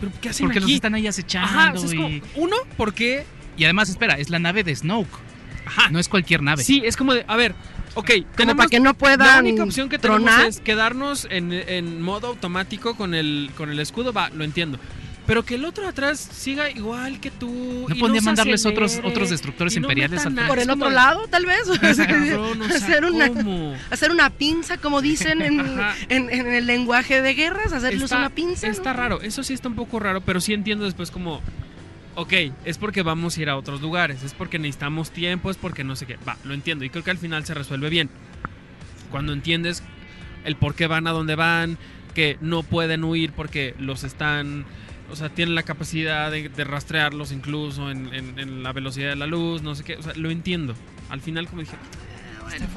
¿pero qué hacen Porque los están ahí acechando. Ajá, o sea, es como, y... uno, porque... y además, espera, es la nave de Snoke. Ajá. No es cualquier nave. Sí, es como de, a ver, ok, Como tenemos... para que no La puedan única opción que tenemos tronar. es quedarnos en, en modo automático con el, con el escudo, va, lo entiendo. Pero que el otro atrás siga igual que tú. ¿No y podía se mandarles otros- acelere, otros destructores no imperiales al- por el otro de, lado, tal vez. cabrón, o sea, hacer, una, ¿cómo? hacer una pinza, como dicen en, en- en el lenguaje de guerras, hacerles Está- una pinza. ¿no? Está raro, eso sí está un poco raro, pero sí entiendo después como, ok, es porque vamos a ir a otros lugares, es porque necesitamos tiempo, es porque no sé qué, va, lo entiendo y creo que al final se resuelve bien. Cuando entiendes el por qué van a donde van, que no pueden huir porque los están, o sea, tienen la capacidad de, de rastrearlos incluso en, en- en la velocidad de la luz, no sé qué, o sea, lo entiendo. Al final como dije,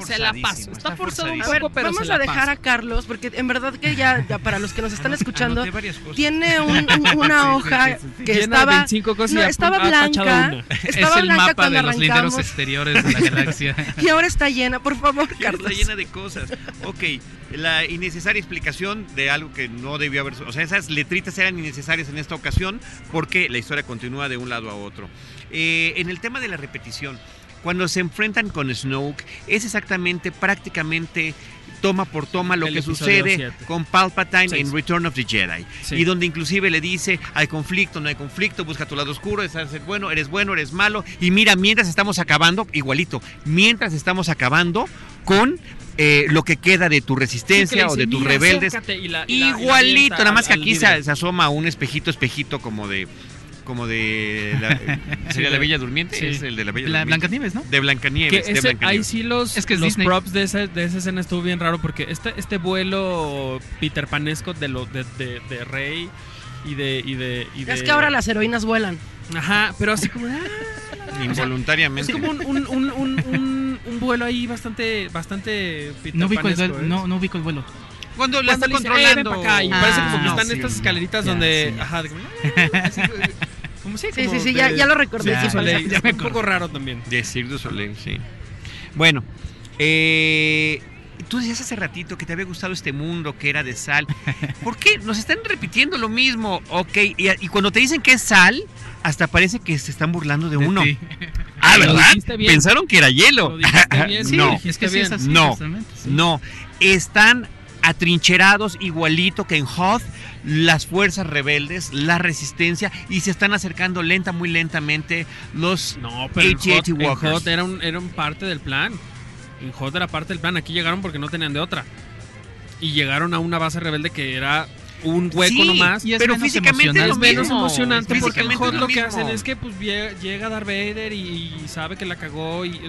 se la paso. Está, forzado un poco, pero vamos se la a dejar paso. a Carlos, porque en verdad que ya, ya para los que nos están escuchando, Anoté tiene un- un- una hoja que Llena de estaba, 25 cosas y no, estaba blanca, estaba es el blanca mapa cuando de los linderos arrancamos exteriores de la galaxia. y ahora está llena. Por favor, Carlos. Está llena de cosas. Ok, la innecesaria explicación de algo que no debió haber. O sea, esas letritas eran innecesarias en esta ocasión porque la historia continúa de un lado a otro. Eh, en el tema de la repetición, cuando se enfrentan con Snoke, es exactamente, prácticamente toma por toma lo El que sucede con Palpatine en Return of the Jedi. Sí. Y donde inclusive le dice, hay conflicto, no hay conflicto, busca tu lado oscuro, es ser bueno, eres bueno, eres malo. Y mira, mientras estamos acabando, igualito, mientras estamos acabando con eh, lo que queda de tu Sí, resistencia o de tus "Mira, rebeldes. acércate", y la- y la- y la Igualito, avienta nada más que aquí al se, se asoma un espejito, espejito como de como de la, sería la Bella Durmiente, Sí. es el de la Bella La Durmiente. Blancanieves, ¿no? De Que Blancanieves, de ese, ahí Blancanieves. sí los, Es que es los Disney. props de esa, de esa escena estuvo bien raro porque este, este vuelo Peter Panesco de, lo, de, de, de Rey y de, y de... y Es de- que ahora las heroínas vuelan. Ajá, pero así como... ah, es Involuntariamente. como un, un, un, un, un- un vuelo ahí bastante, bastante Peter No ubico, el Panesco, duelo, ¿eh? no, no ubico el vuelo. Cuando la está "Eh, ven controlando. acá", y Ah, parece como que no, están sí, estas escaleritas ya, donde... sí. Ajá, de como, así, como sí, Sí, como sí, sí, de- ya, ya lo recordé. Ya, du sí, Soleil. ya me un poco raro también. De Cirque du Soleil, sí. Bueno, eh, tú decías hace ratito que te había gustado este mundo, que era de sal. ¿Por qué? Nos están repitiendo lo mismo. Ok, y, y cuando te dicen que es sal, hasta parece que se están burlando de uno. Ah, ¿verdad? Pensaron que era hielo. Bien, sí, no, dijiste Es que sí bien. es así, No, justamente, sí. no. Están atrincherados igualito que en Hoth las fuerzas rebeldes, la resistencia y se están acercando lenta, muy lentamente los No, pero en AT-AT Hot, en Walkers. Hot era, un, era un parte del plan. En Hot era parte del plan. Aquí llegaron porque no tenían de otra. Y llegaron a una base rebelde que era un hueco Sí, nomás. y es pero menos físicamente es lo menos mismo. emocionante porque en Hot lo que hacen es que pues lle- llega Darth Vader y sabe que la cagó y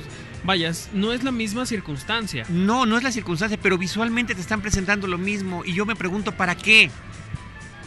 vaya, no es la misma circunstancia. No, no es la circunstancia, pero visualmente te están presentando lo mismo. Y yo me pregunto, ¿para qué?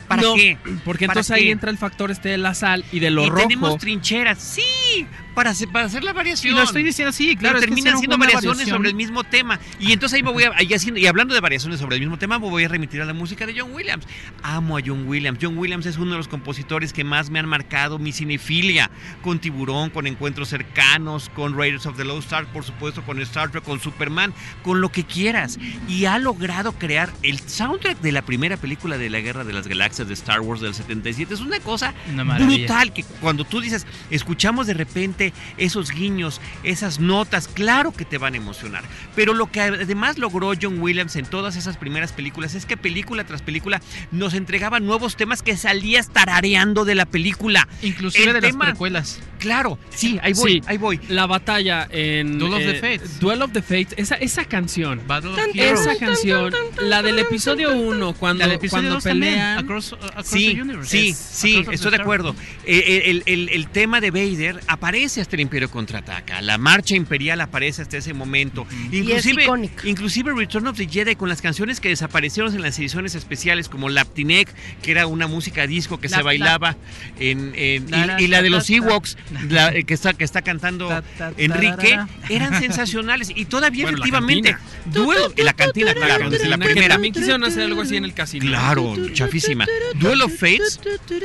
¿Para No, qué? Porque ¿Para entonces ahí entra el factor este de la sal y de lo y rojo. tenemos trincheras, sí, para hacer, para hacer la variación. lo estoy diciendo, sí, Claro, que terminan una variaciones variación. sobre el mismo tema. Y entonces ahí me voy a, y, haciendo- y hablando de variaciones sobre el mismo tema, me voy a remitir a la música de John Williams. Amo a John Williams. John Williams es uno de los compositores que más me han marcado mi cinefilia. Con Tiburón, con Encuentros Cercanos, con Raiders of the Lost Ark, por supuesto, con Star Trek, con Superman, con lo que quieras. Y ha logrado crear el soundtrack de la primera película de la Guerra de las Galaxias de Star Wars del 77. Es una cosa Una brutal que cuando tú dices, escuchamos de repente esos guiños, esas notas, claro que te van a emocionar. Pero lo que además logró John Williams en todas esas primeras películas es que película tras película nos entregaba nuevos temas que salías tarareando de la película. Inclusive El de tema- las precuelas. Claro, sí, ahí voy, Sí. ahí voy. La batalla en Duel of the eh, Fates. Duel of the Fates, esa, esa canción. Battle of. Esa canción, la del episodio 1, cuando, La del episodio cuando también, pelean. Across, across Sí, the Universe. sí, Es sí, estoy de acuerdo. Eh, el, el- el tema de Vader aparece hasta el Imperio contraataca. La marcha imperial aparece hasta ese momento. Inclusive, icónica. inclusive Return of the Jedi con las canciones que desaparecieron en las ediciones especiales como Laptinek, que era una música disco que se bailaba en, en- La, la, y, y la de los. Ewoks, la, eh, que está que está cantando Ta, ta, Enrique, eran sensacionales y todavía Bueno, la efectivamente duelo en la cantina, claro, desde la primera. también quisieron hacer algo así en el casino. Claro, chafísima. Duel of Fates,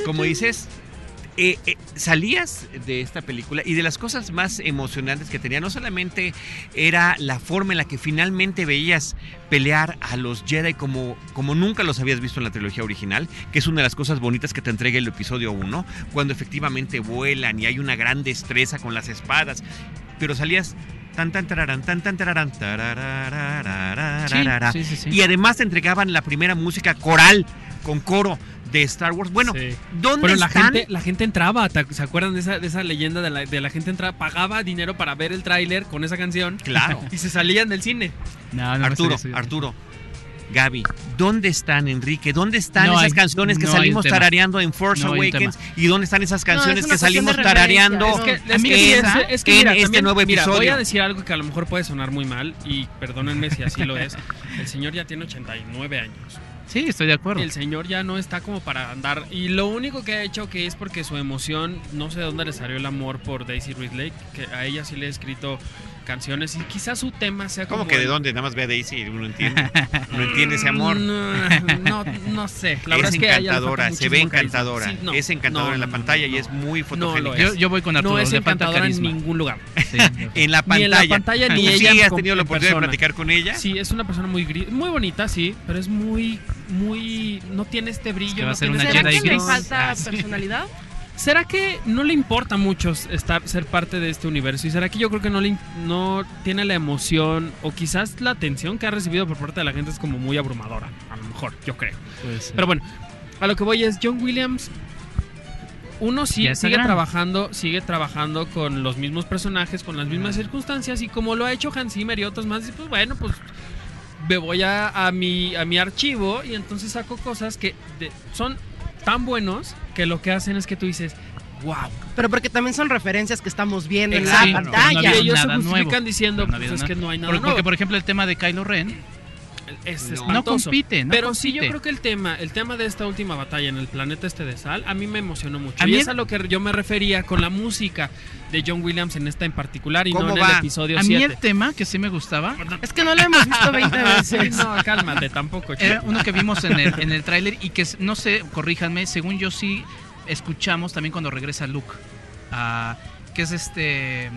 como dices, eh, eh, salías de esta película y de las cosas más emocionantes que tenía, no solamente era la forma en la que finalmente veías pelear a los Jedi como, como nunca los habías visto en la trilogía original, que es una de las cosas bonitas que te entrega el episodio 1, cuando efectivamente vuelan y hay una gran destreza con las espadas, pero salías tan tan tararán, tan tan tararán, tarararararara. Sí, sí, sí. Y además te entregaban la primera música coral con coro de Star Wars. Bueno, Sí. ¿dónde Pero la están? gente, la gente entraba, ¿te- ¿se acuerdan de esa, de esa leyenda de la, de la gente entraba, pagaba dinero para ver el tráiler con esa canción Claro. y se salían del cine? No, no Arturo, eso. Arturo. Gaby, ¿dónde están, Enrique? ¿Dónde están No esas hay- canciones que no salimos tarareando en Force No Awakens? ¿Y dónde están esas canciones es que salimos tarareando? es Es que, No. es que, en- es- este también- nuevo mira, voy episodio? a decir algo que a lo mejor puede sonar muy mal y perdónenme si así lo es. El señor ya tiene 89 años. Sí, estoy de acuerdo. El señor ya no está como para andar. Y lo único que ha hecho que es porque su emoción, no sé de dónde le salió el amor por Daisy Ridley, que a ella sí le he escrito canciones y quizás su tema sea como... ¿Cómo que de dónde? Nada más ve a Daisy y uno entiende. No entiende ese amor. No, no, no sé. La verdad es es que le encantadora, se ve encantadora. Sí, no, es encantadora no, en la pantalla no, y es muy fotogénica. lo Yo, yo voy con Arturo, No es le encantadora en ningún lugar. Sí. en la Ni en pantalla. la pantalla ni ¿Tú ella sí has tenido la oportunidad de persona. platicar con ella? Sí, es una persona muy gris, muy bonita, sí, pero es muy, muy, no tiene este brillo. que va a no ser tiene una ¿Será que le emoción. gris. falta Ah, sí. personalidad? ¿Será que no le importa mucho estar, ser parte de este universo? ¿Y será que yo creo que no, le, no tiene la emoción o quizás la atención que ha recibido por parte de la gente es como muy abrumadora? A lo mejor, yo creo. Pero bueno, a lo que voy es John Williams. Uno sí, sigue trabajando, sigue trabajando con los mismos personajes, con las mismas circunstancias y como lo ha hecho Hans Zimmer y otros más, pues bueno, pues me voy a, a mi, a mi archivo y entonces saco cosas que de- son tan buenos que lo que hacen es que tú dices, wow. Pero porque también son referencias que estamos viendo Exacto. en la No pantalla. había y ellos se justifican nuevo. diciendo, No pues es que no hay nada Por- porque, nuevo. por ejemplo, el tema de Kylo Ren es No. no compite, no Pero sí, yo creo que el tema, el tema de esta última batalla en el planeta este de Sal, a mí me emocionó mucho. A y mí es a lo que yo me refería con la música de John Williams en esta en particular y no ¿Cómo en va? el episodio A mí 7. el tema que sí me gustaba Es que no lo hemos visto 20 veces. no, cálmate, tampoco. era chico. uno que vimos en el, en el tráiler y que, no sé, corríjanme, según yo sí escuchamos también cuando regresa Luke, ah, que es este...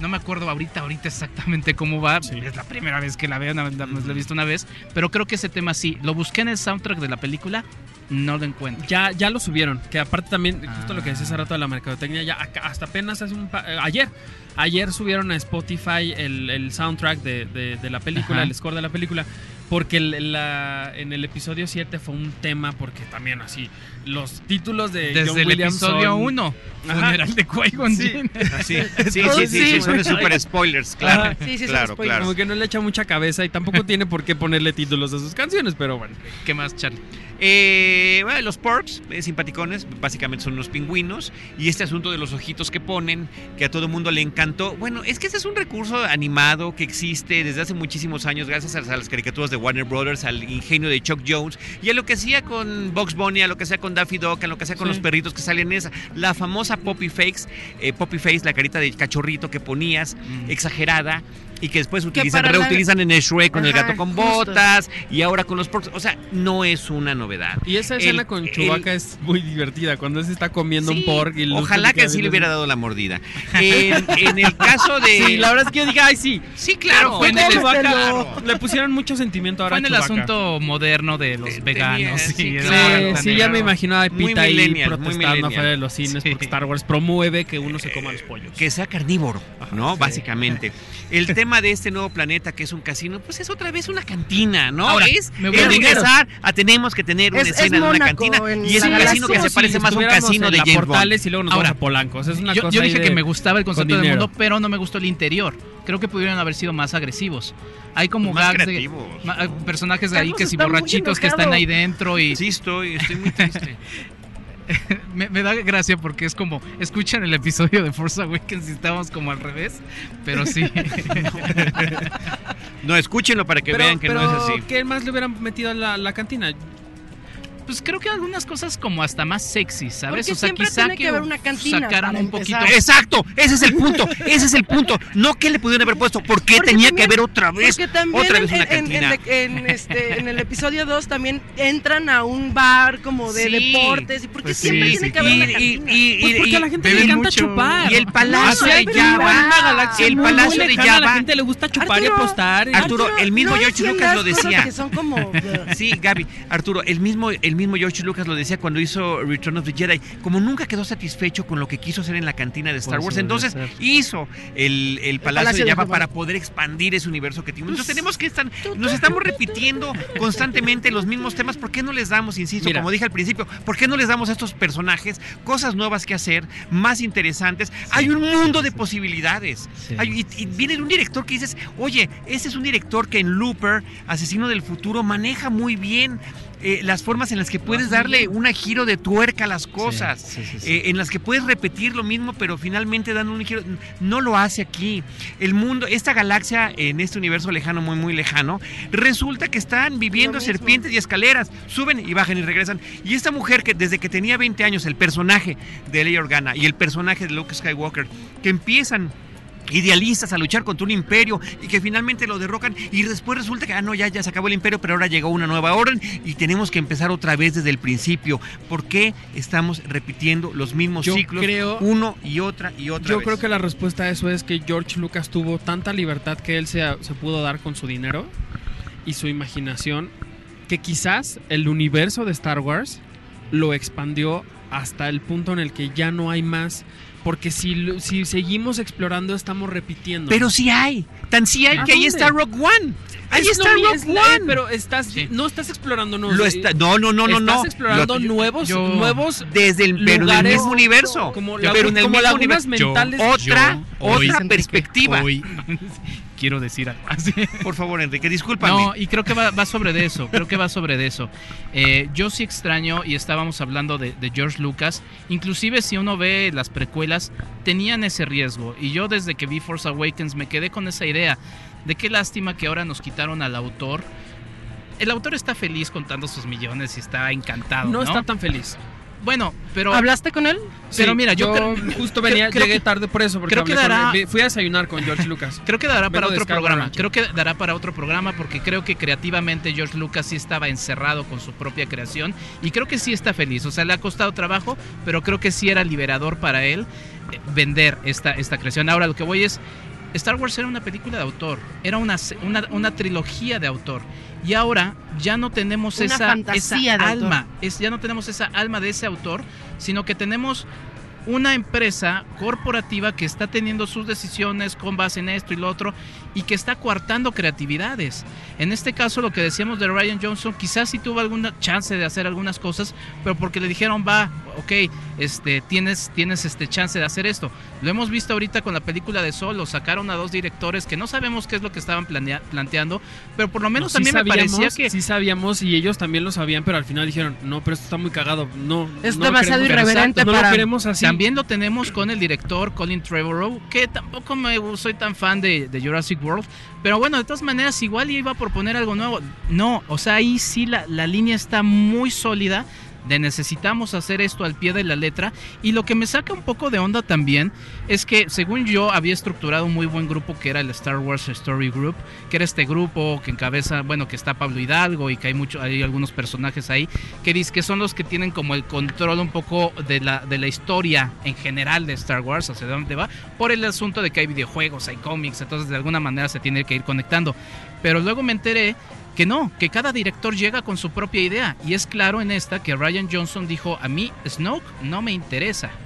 No me acuerdo ahorita, ahorita exactamente cómo va. Sí. Es la primera vez que la veo, nada más la he visto una vez. Pero creo que ese tema sí. Lo busqué en el soundtrack de la película, no lo encuentro. Ya, ya lo subieron, que aparte también, justo Ah. lo que decía hace rato de la mercadotecnia, ya hasta apenas hace un pa- eh, ayer, ayer subieron a Spotify el, el soundtrack de, de- de la película, Ajá. el score de la película, porque el- la- en el episodio 7 fue un tema, porque también así, los títulos de John Desde el Williams episodio son- 1, Ajá. funeral de Qui-Gon Sí. Sí, sí, sí, sí, sí, sí. son super spoilers, claro. Ajá. Sí, sí, son claro, spoilers. claro. Como que no le echa mucha cabeza y tampoco tiene por qué ponerle títulos a sus canciones, pero bueno. ¿Qué más, Charlie? Eh, bueno, los porks, eh, simpaticones, básicamente son unos pingüinos. Y este asunto de los ojitos que ponen, que a todo el mundo le encantó. Bueno, es que ese es un recurso animado que existe desde hace muchísimos años, gracias a, a las caricaturas de Warner Brothers, al ingenio de Chuck Jones y a lo que hacía con Bugs Bunny, a lo que hacía con Daffy Duck, a lo que hacía con Sí. los perritos que salen en esa. La famosa Poppy Face, eh, Poppy Face, la carita de cachorrito que ponías, exagerada. Y que después utilizan, la- reutilizan en el Shrek con el gato con justo. botas y ahora con los porks. O sea, no es una novedad. Y esa escena El- con el- Chewbacca es muy divertida, cuando se está comiendo Sí, un y Luke Ojalá que sí le hubiera dado la mordida. En, en el caso de. Sí, la verdad es que yo dije, ay, sí. Sí, claro, fue en el- Chewbacca. Le pusieron mucho sentimiento ahora Fue en a el Chewbacca. asunto moderno de los Eh, veganos. tenía- sí, sí, era claro. Sí, tan sí, ya me imaginaba a Pita ahí protestando afuera de los cines porque Star Wars promueve que uno se coma los pollos. Que sea carnívoro, ¿no? Básicamente. El tema de este nuevo planeta que es un casino, pues es otra vez una cantina, ¿no? Ahora, es me voy es a- regresar a tenemos que tener una Es- es escena de una cantina y es un casino que se si parece más a un casino en de la James Bond. Y luego nos Ahora, vamos a Polanco. O sea, es una Yo, cosa yo ahí dije de- que me gustaba el concepto del mundo, pero no me gustó el interior. Creo que pudieron haber sido más agresivos. Hay como Más gags de creativos. ma- personajes de ahí que si borrachitos que están ahí dentro y Sí, estoy, estoy muy triste. me, me da gracia porque es como escuchan el episodio de Force Awakens y estábamos como al revés, pero sí. No, escúchenlo para que Pero, vean que no es así. ¿qué más le hubieran metido a la, la cantina? Pues creo que algunas cosas como hasta más sexy, ¿sabes? Porque o sea, siempre quizá tiene que haber una cantina sacaran un poquito. Exacto, ese es el punto, ese es el punto. No que le pudieron haber puesto, ¿por qué Porque tenía también- que haber otra vez? Porque también otra vez en, una en- en- cantina. en- en este, en el episodio 2 también entran a un bar como de Sí, deportes. ¿Y por qué pues siempre sí, tiene sí. que haber Y- una cantina? y- Pues y- porque a la gente le encanta mucho. chupar. Y el palacio No, de Java, el palacio de lejana, A Java. la gente le gusta chupar y Arturo, apostar. Arturo, el mismo George Lucas lo decía. que son como... Sí, Gaby, Arturo, el mismo, el mismo George Lucas lo decía cuando hizo Return of the Jedi. Como nunca quedó satisfecho con lo que quiso hacer en la cantina de Star Por Wars, entonces hizo el, el Palacio, Palacio de Java para poder expandir ese universo que tiene. Entonces tenemos que estar, nos estamos repitiendo constantemente los mismos temas. ¿Por qué no les damos, insisto, Mira. como dije al principio, por qué no les damos a estos personajes cosas nuevas que hacer, más interesantes? Hay un mundo de posibilidades. Sí. Hay- y, y viene de un director que dices, oye, ese es un director que en Looper, Asesino del Futuro, maneja muy bien eh, las formas en las que puedes darle un giro de tuerca a las cosas. Sí, sí, sí, sí. eh, en las que puedes repetir lo mismo, pero finalmente dando un giro. No lo hace aquí. El mundo, esta galaxia en este universo lejano, muy, muy lejano, resulta que están viviendo serpientes y escaleras. Suben y bajan y regresan. Y esta mujer que desde que tenía 20 años, el personaje de Leia Organa y el personaje de Luke Skywalker, que empiezan idealistas a luchar contra un imperio y que finalmente lo derrocan y después resulta que ah no ya ya se acabó el imperio pero ahora llegó una nueva orden y tenemos que empezar otra vez desde el principio ¿por qué estamos repitiendo los mismos Yo ciclos creo- uno y otra y otra Yo vez? creo que la respuesta a eso es que George Lucas tuvo tanta libertad que él se, se pudo dar con su dinero y su imaginación que quizás el universo de Star Wars lo expandió hasta el punto en el que ya no hay más. Porque si, lo- si seguimos explorando, estamos repitiendo. pero sí hay tan sí hay ¿A que ahí está Rogue One ahí Es está es la- One pero estás, Sí. no estás explorando nuevos. Lo está- no no no no estás no explorando Lo- nuevos, yo- nuevos desde el pero mismo universo como, pero lagu- en el como mismo universo mentales. otra Yo, hoy- otra perspectiva Hoy quiero decir algo así. por favor Enrique discúlpame No, y creo que va, va sobre de eso, creo que va sobre de eso. Eh, yo sí extraño, y estábamos hablando de, de George Lucas, inclusive si uno ve las precuelas, tenían ese riesgo. Y yo desde que vi Force Awakens me quedé con esa idea de qué lástima que ahora nos quitaron al autor. El autor está feliz contando sus millones y está encantado. no, No, está tan feliz. Bueno, pero... ¿Hablaste con él? Pero Sí, mira, yo creo- justo venía, creo llegué que- tarde por eso, porque creo que con dará- fui a desayunar con George Lucas. Creo que dará para otro programa. Creo que dará para otro programa porque creo que creativamente George Lucas sí estaba encerrado con su propia creación y creo que sí está feliz. O sea, le ha costado trabajo, pero creo que sí era liberador para él eh, vender esta, esta creación. Ahora lo que voy es, Star Wars era una película de autor, era una, una, una trilogía de autor. Y ahora ya no tenemos Una esa, fantasía esa alma, es, ya no tenemos esa alma de ese autor, sino que tenemos una empresa corporativa que está teniendo sus decisiones con base en esto y lo otro y que está coartando creatividades. En este caso, lo que decíamos de Ryan Johnson, quizás sí tuvo alguna chance de hacer algunas cosas, pero porque le dijeron, va, ok, este, tienes, tienes este chance de hacer esto. Lo hemos visto ahorita con la película de Solo, sacaron a dos directores que no sabemos qué es lo que estaban planea- planteando, pero por lo menos No, mí sí me parecía sabíamos, que... Sí sabíamos y ellos también lo sabían, pero al final dijeron, no, pero esto está muy cagado. No, Es no lo demasiado queremos- irreverente no para- lo queremos así. También lo tenemos con el director Colin Trevorrow, que tampoco me soy tan fan de, de Jurassic World, pero bueno, de todas maneras igual iba a proponer algo nuevo. No, o sea, ahí sí la, la línea está muy sólida de necesitamos hacer esto al pie de la letra y lo que me saca un poco de onda también es que según yo había estructurado un muy buen grupo que era el Star Wars Story Group, que era este grupo que encabeza, bueno, que está Pablo Hidalgo y que hay mucho, hay algunos personajes ahí que dice que son los que tienen como el control un poco de la, de la historia en general de Star Wars, hacia dónde va, por el asunto de que hay videojuegos, hay cómics, entonces de alguna manera se tiene que ir conectando. Pero luego me enteré que no, que cada director llega con su propia idea. Y es claro en esta que Ryan Johnson dijo, a mí Snoke no me interesa.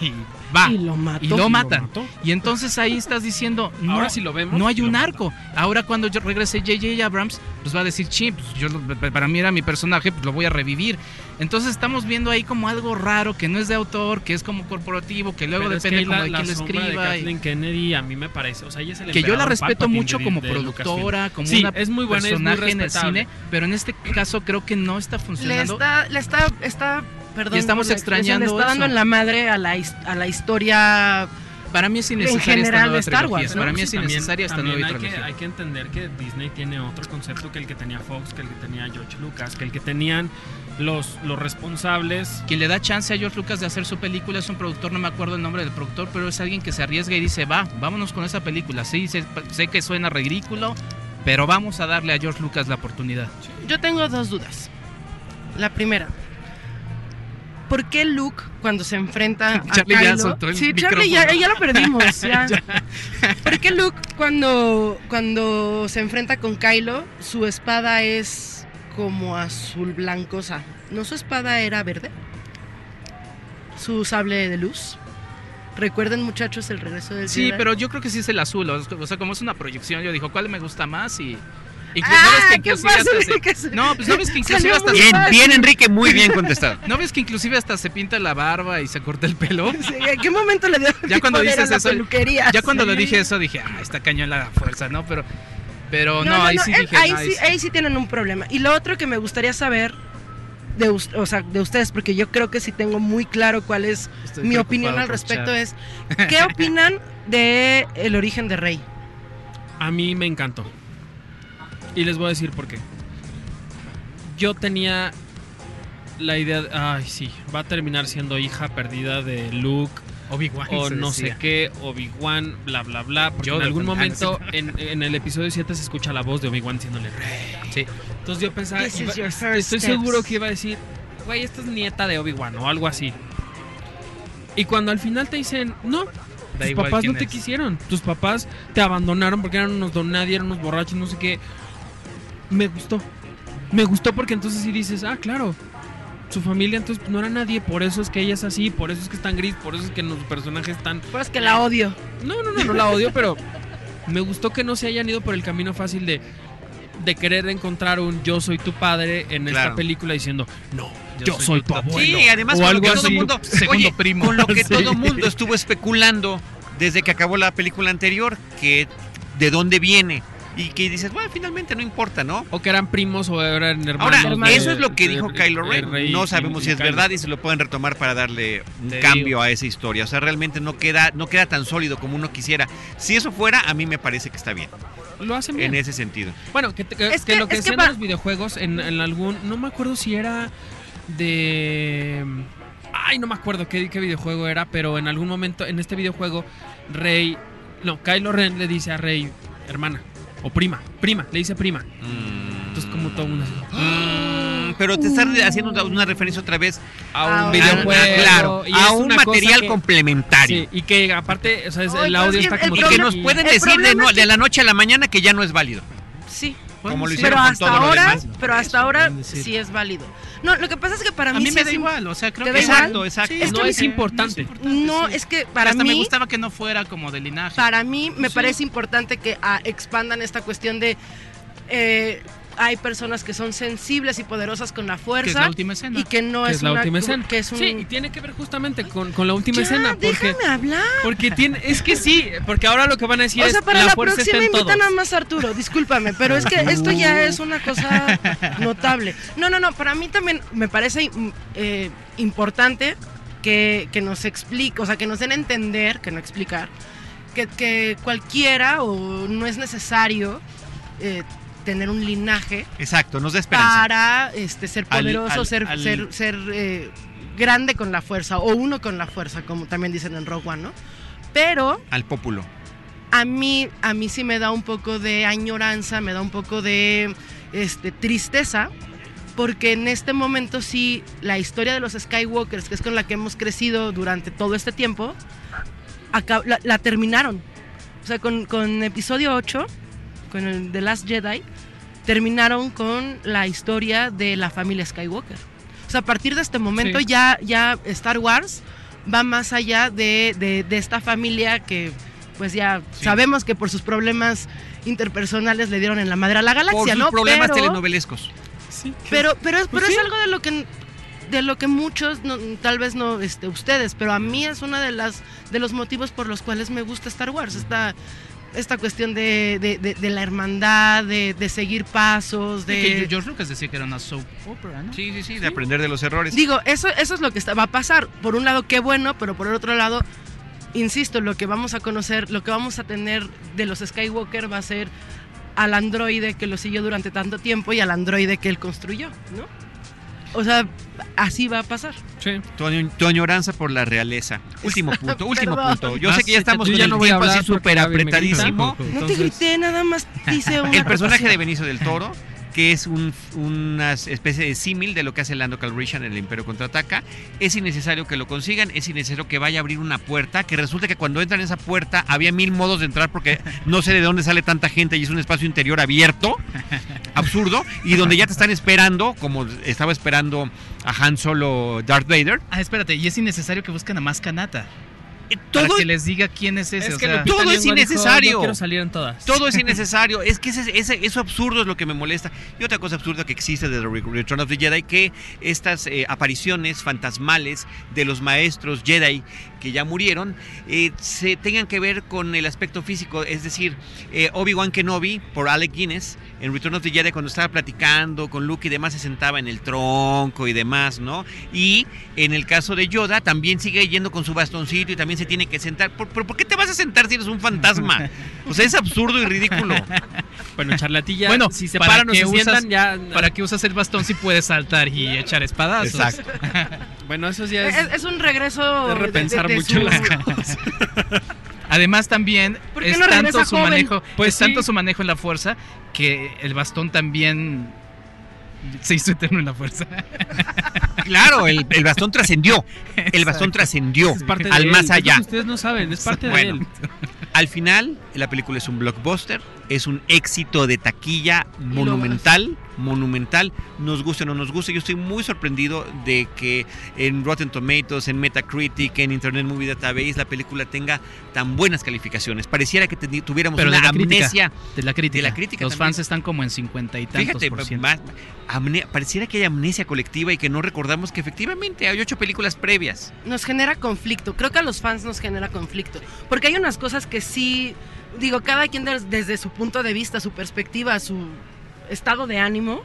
Y va. Y lo mató. Y lo matan. Y entonces ahí estás diciendo, no, Ahora sí lo vemos. no hay un arco. Ahora cuando yo regrese J.J. Abrams, pues va a decir, chip, yo lo- para mí era mi personaje, pues lo voy a revivir. Entonces estamos viendo ahí como algo raro, que no es de autor, que es como corporativo, que luego Pero es que depende como la, de la quién lo de escriba. y- Kathleen Kennedy a mí me parece, o sea, ella es el que yo la respeto Palpatine mucho de- como de productora, como Sí, una es muy buena, es muy personaje en el cine, pero en este caso creo que no está Le funcionando. está, le está, está, perdón. Y estamos extrañando Le está dando eso. en la madre a la, a la historia. Para mí es en innecesaria esta general nueva de Star trilogía. Wars, Para mí sí, es también- innecesaria esta también nueva hay que, hay que entender que Disney tiene otro concepto que el que tenía Fox, que el que tenía George Lucas, que el que tenían los, los responsables. Quien le da chance a George Lucas de hacer su película es un productor, no me acuerdo el nombre del productor, pero es alguien que se arriesga y dice, va, vámonos con esa película. Sí, sé, sé que suena ridículo, pero vamos a darle a George Lucas la oportunidad. Yo tengo dos dudas. La primera. ¿Por qué Luke cuando se enfrenta a Charlie ya Kylo? soltó el sí, Charlie ya, ya lo perdimos. ya. ¿Por qué Luke cuando, cuando se enfrenta con Kylo, su espada es como azul blancosa? ¿No su espada era verde? Su sable de luz. Recuerden muchachos el regreso del Sí, Jedi? pero yo creo que sí es el azul. O sea, como es una proyección, yo digo, ¿cuál me gusta más? Y. ¡Ah, ¿no ves que inclusive hasta se- No, pues no ves que inclusive hasta muy se- Bien, bien, Enrique, muy bien contestado. ¿No ves que inclusive hasta se pinta la barba y se corta el pelo? Sí, ¿En qué momento le dio Ya cuando dices la eso, peluquería? Ya cuando Sí. lo dije eso dije, ah, está cañón la fuerza, ¿no? Pero, pero no, No, no, ahí no, sí eh, dije, ahí, no, sí, ahí sí tienen un problema. Y lo otro que me gustaría saber de, o sea, de ustedes, porque yo creo que sí tengo muy claro cuál es Estoy mi opinión al respecto, es ¿qué opinan de el origen de Rey? A mí me encantó. Y les voy a decir por qué. Yo tenía la idea, de- ay sí, va a terminar siendo hija perdida de Luke Obi-Wan o no sé qué, Obi-Wan, bla, bla, bla. Porque Yoda en algún momento en, en el episodio 7 se escucha la voz de Obi-Wan diciéndole rey. Sí. Entonces yo pensaba, iba- your first estoy steps. seguro que iba a decir, güey, esta es nieta de Obi-Wan o algo así. Y cuando al final te dicen, no, Da tus papás no te es. quisieron, tus papás te abandonaron porque eran unos don nadie, eran unos borrachos, no sé qué. Me gustó. Me gustó porque entonces sí dices, ah, claro. Su familia entonces no era nadie, por eso es que ella es así, por eso es que es tan gris, por eso es que los personajes están Pues es que la odio. no, no, no, no la odio, pero me gustó que no se hayan ido por el camino fácil de, de querer encontrar un yo soy tu padre en esta película diciendo, no, yo, soy, tu abuelo. Sí, además o con lo algo que todo así. mundo, Segundo oye, primo. con lo que Sí. todo mundo estuvo especulando desde que acabó la película anterior, que de dónde viene y que dices, bueno, finalmente no importa, ¿no? O que eran primos o eran hermanos. Ahora, de- eso es lo que de- dijo de- Kylo Ren. Rey No sabemos y si es Kylo. verdad y se lo pueden retomar para darle un Te cambio digo. a esa historia. O sea, realmente no queda, no queda tan sólido como uno quisiera. Si eso fuera, a mí me parece que está bien, Lo hacen bien. en ese sentido. Bueno, que, que- Es que que- lo que hacían pa- en los videojuegos, en, en algún. No me acuerdo si era de. Ay, no me acuerdo qué, qué videojuego era, pero en algún momento en este videojuego, Rey. No, Kylo Ren le dice a Rey, hermana. O prima, prima, le dice prima. Entonces, como todo mundo. Mm, pero te estás haciendo una- referencia otra vez A Ah, un ok. videojuego. a, claro, y a un material que- complementario. Sí, y que aparte, o sea, es- el pero audio es que está como el Y que nos pueden decir de, problema no- es que- de la noche a la mañana que ya no es válido. Sí. Como lo hicieron Pero con hasta todo lo ahora, demás. pero hasta Eso, ahora sí es válido. No, lo que pasa es que para A mí, mí sí me da igual, o sea, creo ¿Te que? Exacto, exacto. No es importante. No, es que para Hasta mí me gustaba que no fuera como de linaje. Para mí me parece importante que ah, expandan esta cuestión de eh, hay personas que son sensibles y poderosas con la que es fuerza la última escena. y que no que es, es la una- última escena. que es un Sí, y tiene que ver justamente con, con la última Ya, escena. Porque, déjame hablar. porque tiene. Es que sí, porque ahora lo que van a decir O es sea, para la, fuerza próxima todos. invitan a más Arturo, discúlpame, pero es que esto ya es una cosa notable. No, no, no, para mí también me parece mm, eh, importante que, que nos explique, o sea, que nos den a entender, que no explicar, que, que cualquiera o no es necesario eh, tener un linaje Exacto, nos da esperanza. para este, ser Al- poderoso, al- ser, al- ser, ser eh, grande con la fuerza o uno con la fuerza, como también dicen en Rogue One, ¿no? Pero Al pópulo. a mí, a mí sí me da un poco de añoranza, me da un poco de este, tristeza, porque en este momento sí, la historia de los Skywalkers, que es con la que hemos crecido durante todo este tiempo, acá- la, la terminaron. O sea, con, con episodio 8, con el The Last Jedi, terminaron con la historia de la familia Skywalker. O sea, a partir de este momento Sí. ya, ya Star Wars va más allá de, de- de esta familia que pues ya Sí. sabemos que por sus problemas interpersonales le dieron en la madre a la Por galaxia, sus ¿no? problemas pero, telenovelescos. Sí, pero, pero, pero Pues es sí. algo de lo que de lo que muchos, no, tal vez no este, ustedes, pero a mí es una de las de los motivos por los cuales me gusta Star Wars. Esta, esta cuestión de, de- de- de la hermandad, de, de seguir pasos, Sí, que de... George Lucas decía que era una soap opera, ¿no? Sí, sí, sí, de aprender de los errores. Digo, eso, eso es lo que está- va a pasar. Por un lado, qué bueno, pero por el otro lado, insisto, lo que vamos a conocer, lo que vamos a tener de los Skywalker va a ser al androide que lo siguió durante tanto tiempo y al androide que él construyó, ¿no? O sea, así va a pasar. sí. Tu, añ- tu añoranza por la realeza. Último punto, último Perdón. punto. Yo Más, sé que ya estamos Yo con ya el no voy a tiempo así porque súper Gaby me grita. apretadísimo. No te Entonces- grité, nada más hice una El personaje de. Benicio del Toro, que es un- una especie de símil de lo que hace Lando Calrissian en el Imperio Contraataca, es innecesario que lo consigan, es innecesario que vaya a abrir una puerta, que resulta que cuando entran en esa puerta había mil modos de entrar porque no sé de dónde sale tanta gente y es un espacio interior abierto, absurdo, y donde ya te están esperando, como estaba esperando a Han Solo Darth Vader. Ah, espérate, y es innecesario que busquen a más Kanata. Eh, Para Todo, que les diga quién es ese. Es o que sea, todo es dijo, innecesario. "Yo quiero salir en todas. Todo es innecesario. Es que ese, ese- eso absurdo es lo que me molesta. Y otra cosa absurda que existe de The Re- Return of the Jedi, que estas eh, apariciones fantasmales de los maestros Jedi que ya murieron, eh, se tengan que ver con el aspecto físico. Es decir, eh, Obi-Wan Kenobi, por Alec Guinness, en Return of the Jedi, cuando estaba platicando con Luke y demás, se sentaba en el tronco y demás, ¿no? Y en el caso de Yoda, también sigue yendo con su bastoncito y también se tiene que sentar. ¿Por, por, por qué te vas a sentar si eres un fantasma? O sea, es absurdo y ridículo. Bueno, charlatilla, Bueno, si se ¿para paran o se usas- sientan, ya. ¿Para qué usas el bastón si puedes saltar y echar espadazos? Exacto. Bueno, eso ya es, Es, es un regreso de repensar de- de mucho su- las cosas. Además también ¿Por qué es no tanto su joven? manejo, Pues es tanto su manejo en la fuerza que el bastón también se hizo eterno en la fuerza. Claro, el, el bastón trascendió. El bastón trascendió al más allá. ustedes no saben, es parte de Bueno. él. Al final, la película es un blockbuster, es un éxito de taquilla monumental, monumental, nos guste o no nos guste. Yo estoy muy sorprendido de que en Rotten Tomatoes, en Metacritic, en Internet Movie Database, la película tenga tan buenas calificaciones. Pareciera que tuviéramos Pero de una la crítica. amnesia. De la crítica. De la crítica Los también. fans están como en 50 y tantos Fíjate, por ciento. más- amne- pareciera que hay amnesia colectiva y que no recordamos que efectivamente hay ocho películas previas. nos genera conflicto. Creo que a los fans nos genera conflicto. Porque hay unas cosas que sí, digo, cada quien des- desde su punto de vista, su perspectiva, su estado de ánimo,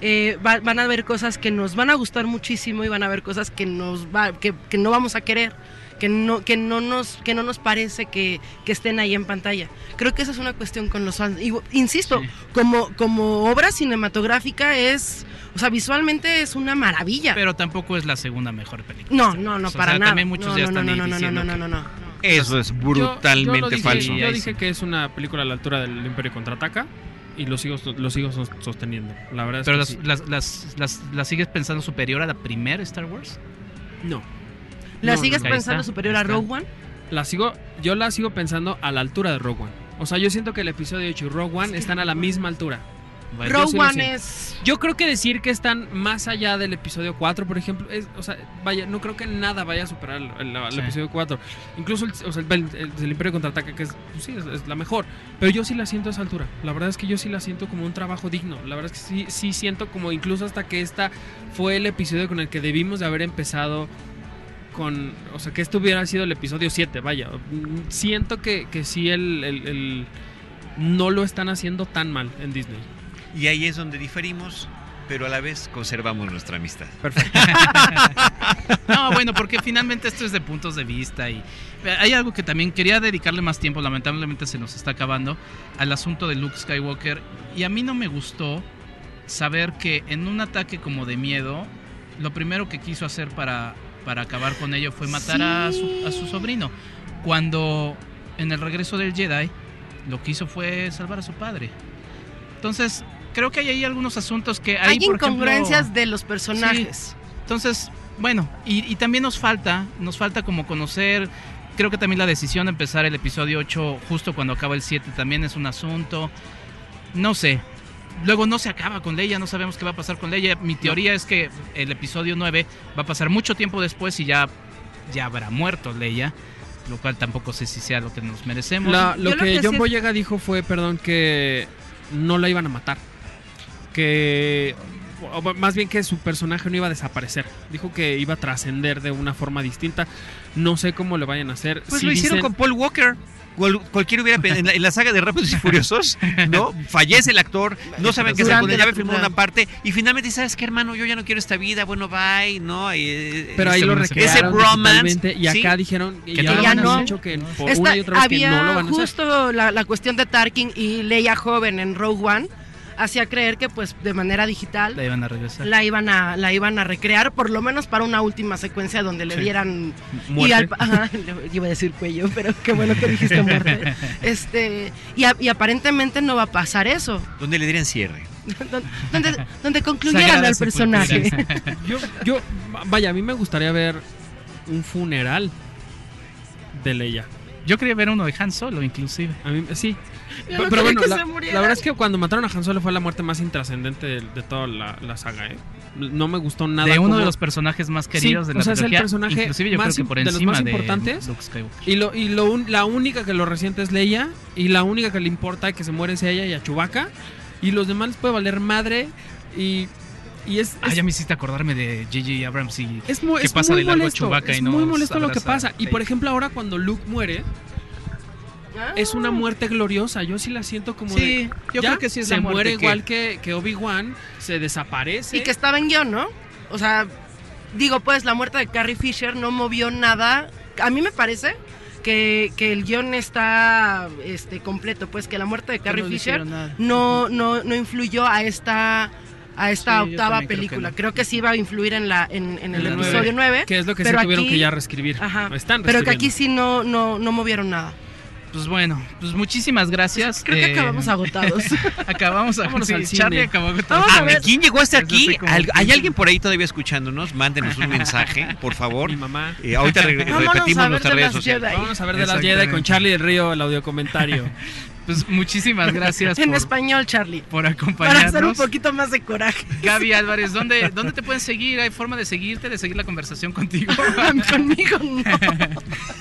eh, va- van a ver cosas que nos van a gustar muchísimo y van a ver cosas que, nos va, que, que no vamos a querer. Que no, que, no nos, que no nos parece que, que estén ahí en pantalla. Creo que esa es una cuestión con los fans. Y, insisto, Sí. como, como obra cinematográfica es, o sea, visualmente es una maravilla. Pero tampoco es la segunda mejor película. No, no, no, O sea, para nada. También muchos no, ya no, están no, ahí no, no, no, no, no, no, no. Eso es brutalmente yo lo dije, falso. Yo dije que es una película a la altura del Imperio Contraataca y lo sigo, lo sigo sos- sosteniendo. La verdad es Pero que las, sí. las, las, las- las sigues pensando superior a la primera Star Wars. No. ¿La No, sigues no, pensando está, superior a. Rogue One? La sigo, yo la sigo pensando a la altura de Rogue One. O sea, yo siento que el episodio 8 y Rogue One están a la misma altura. Bueno, Rogue One es... Yo creo que decir que están más allá del episodio 4, por ejemplo, es, o sea, vaya, no creo que nada vaya a superar el, el- el Sí. episodio 4. Incluso el, o sea, el, Imperio Contraataca, que es, pues sí, es, es la mejor. Pero yo sí la siento a esa altura. La verdad es que yo sí la siento como un trabajo digno. La verdad es que sí, sí siento como incluso hasta que esta fue el episodio con el que debimos de haber empezado con, o sea, que este hubiera sido el episodio 7, vaya. Siento que, que sí el, el- el- no lo están haciendo tan mal en Disney. Y ahí es donde diferimos, pero a la vez conservamos nuestra amistad. Perfecto. No, bueno, porque finalmente esto es de puntos de vista y eh, hay algo que también quería dedicarle más tiempo, lamentablemente se nos está acabando, al asunto de Luke Skywalker y a mí no me gustó saber que en un ataque como de miedo, lo primero que quiso hacer para, para acabar con ello fue matar a, su, a su sobrino, cuando en el regreso del Jedi lo que hizo fue salvar a su padre. Entonces, creo que hay ahí algunos asuntos que hay, Hay por ejemplo- incongruencias de los personajes. entonces, bueno, y, y también nos falta, nos falta como conocer, creo que también la decisión de empezar el episodio 8 justo cuando acaba el 7 también es un asunto, no sé. Luego no se acaba con Leia, no sabemos qué va a pasar con Leia. Mi teoría es que el episodio 9 va a pasar mucho tiempo después y ya, ya habrá muerto Leia, lo cual tampoco sé si sea lo que nos merecemos. La- Yo lo lo que, que John Boyega dijo fue, perdón, que no la iban a matar. Que. o más bien que su personaje no iba a desaparecer. Dijo que iba a trascender de una forma distinta. No sé cómo lo vayan a hacer. Pues Si lo hicieron dicen- con Paul Walker. Cual- cualquiera hubiera en la, en la saga de Rápidos y Furiosos, ¿no? Fallece el actor, no saben qué hacer con él, la ya filmó primera. una parte y finalmente sabes qué hermano, yo ya no quiero esta vida, bueno, bye, ¿no? Y, eh, Pero ahí Ese lo Ese bromance, y acá sí. dijeron Que ya, no lo han van a hacer. dicho que por Esta- una y otra vez había que no lo van a hacer. justo la, la cuestión de Tarkin y Leia joven en Rogue One hacía creer que pues de manera digital La iban a regresar. la iban a la iban a recrear por lo menos para una última secuencia donde le Sí. dieran y Muerte. al- ajá, le- iba a decir cuello pero qué bueno que dijiste muerte este y, a- y aparentemente no va a pasar eso donde le dieran cierre. donde, donde, concluyeran al personaje. Yo, yo, vaya, a mí me gustaría ver un funeral de Leia. Yo quería ver uno de Han Solo, inclusive. A mí, sí. Yo Pero, no pero quería bueno, que la, se muriera. la verdad es que cuando mataron a Han Solo fue la muerte más intrascendente de, de toda la, la saga, ¿eh? No me gustó nada. de uno de los personajes más queridos Sí, de la o sea, es el personaje inclusive yo más creo que por de los encima más de importantes. Luke Skywalker. Y, lo, y lo un- la única que lo resiente es Leia. Y la única que le importa que se muere es ella y a Chewbacca. Y los demás les puede valer madre. Y, y es, Ah, es, ya me hiciste acordarme de J.J. Abrams y es mu- que es pasa muy de largo molesto. Chewbacca y es no muy molesto lo que pasa. a Y por ejemplo, ahora cuando Luke muere, Ah. es una muerte gloriosa. Yo sí la siento como de. Sí, yo ya, creo que sí es se la muerte muere que- igual que, que Obi-Wan, se desaparece. y que estaba en guion no o sea digo pues la muerte de Carrie Fisher no movió nada a mí me parece que, que el guion está este completo pues que la muerte de Carrie no Fisher no, no, no influyó a esta a esta Sí, octava también creo que película. no. Creo que, sí va a influir en la en, en el En la episodio 9. Que es lo que pero sí tuvieron aquí- que ya reescribir. Ajá. Están Pero que aquí sí no, no, no movieron nada. Pues bueno, pues muchísimas gracias. Creo que Eh, acabamos agotados. acabamos a Vámonos sí, al cine. Charlie acabó agotado. Vamos a Ah, ver. ¿Quién llegó hasta aquí? ¿Al- ¿Hay alguien por ahí todavía escuchándonos? Mándenos un mensaje, por favor. Mi mamá. Eh, ahorita re- repetimos ver nuestras redes sociales. Vámonos a ver de las. Jedi con Charlie del Río, el audio comentario. Pues muchísimas gracias en por, español, Charlie. por Para hacer un acompañarnos. poquito más de coraje. Gaby Álvarez, ¿dónde, ¿dónde te pueden seguir? ¿Hay forma de seguirte, de seguir la conversación contigo? Conmigo no.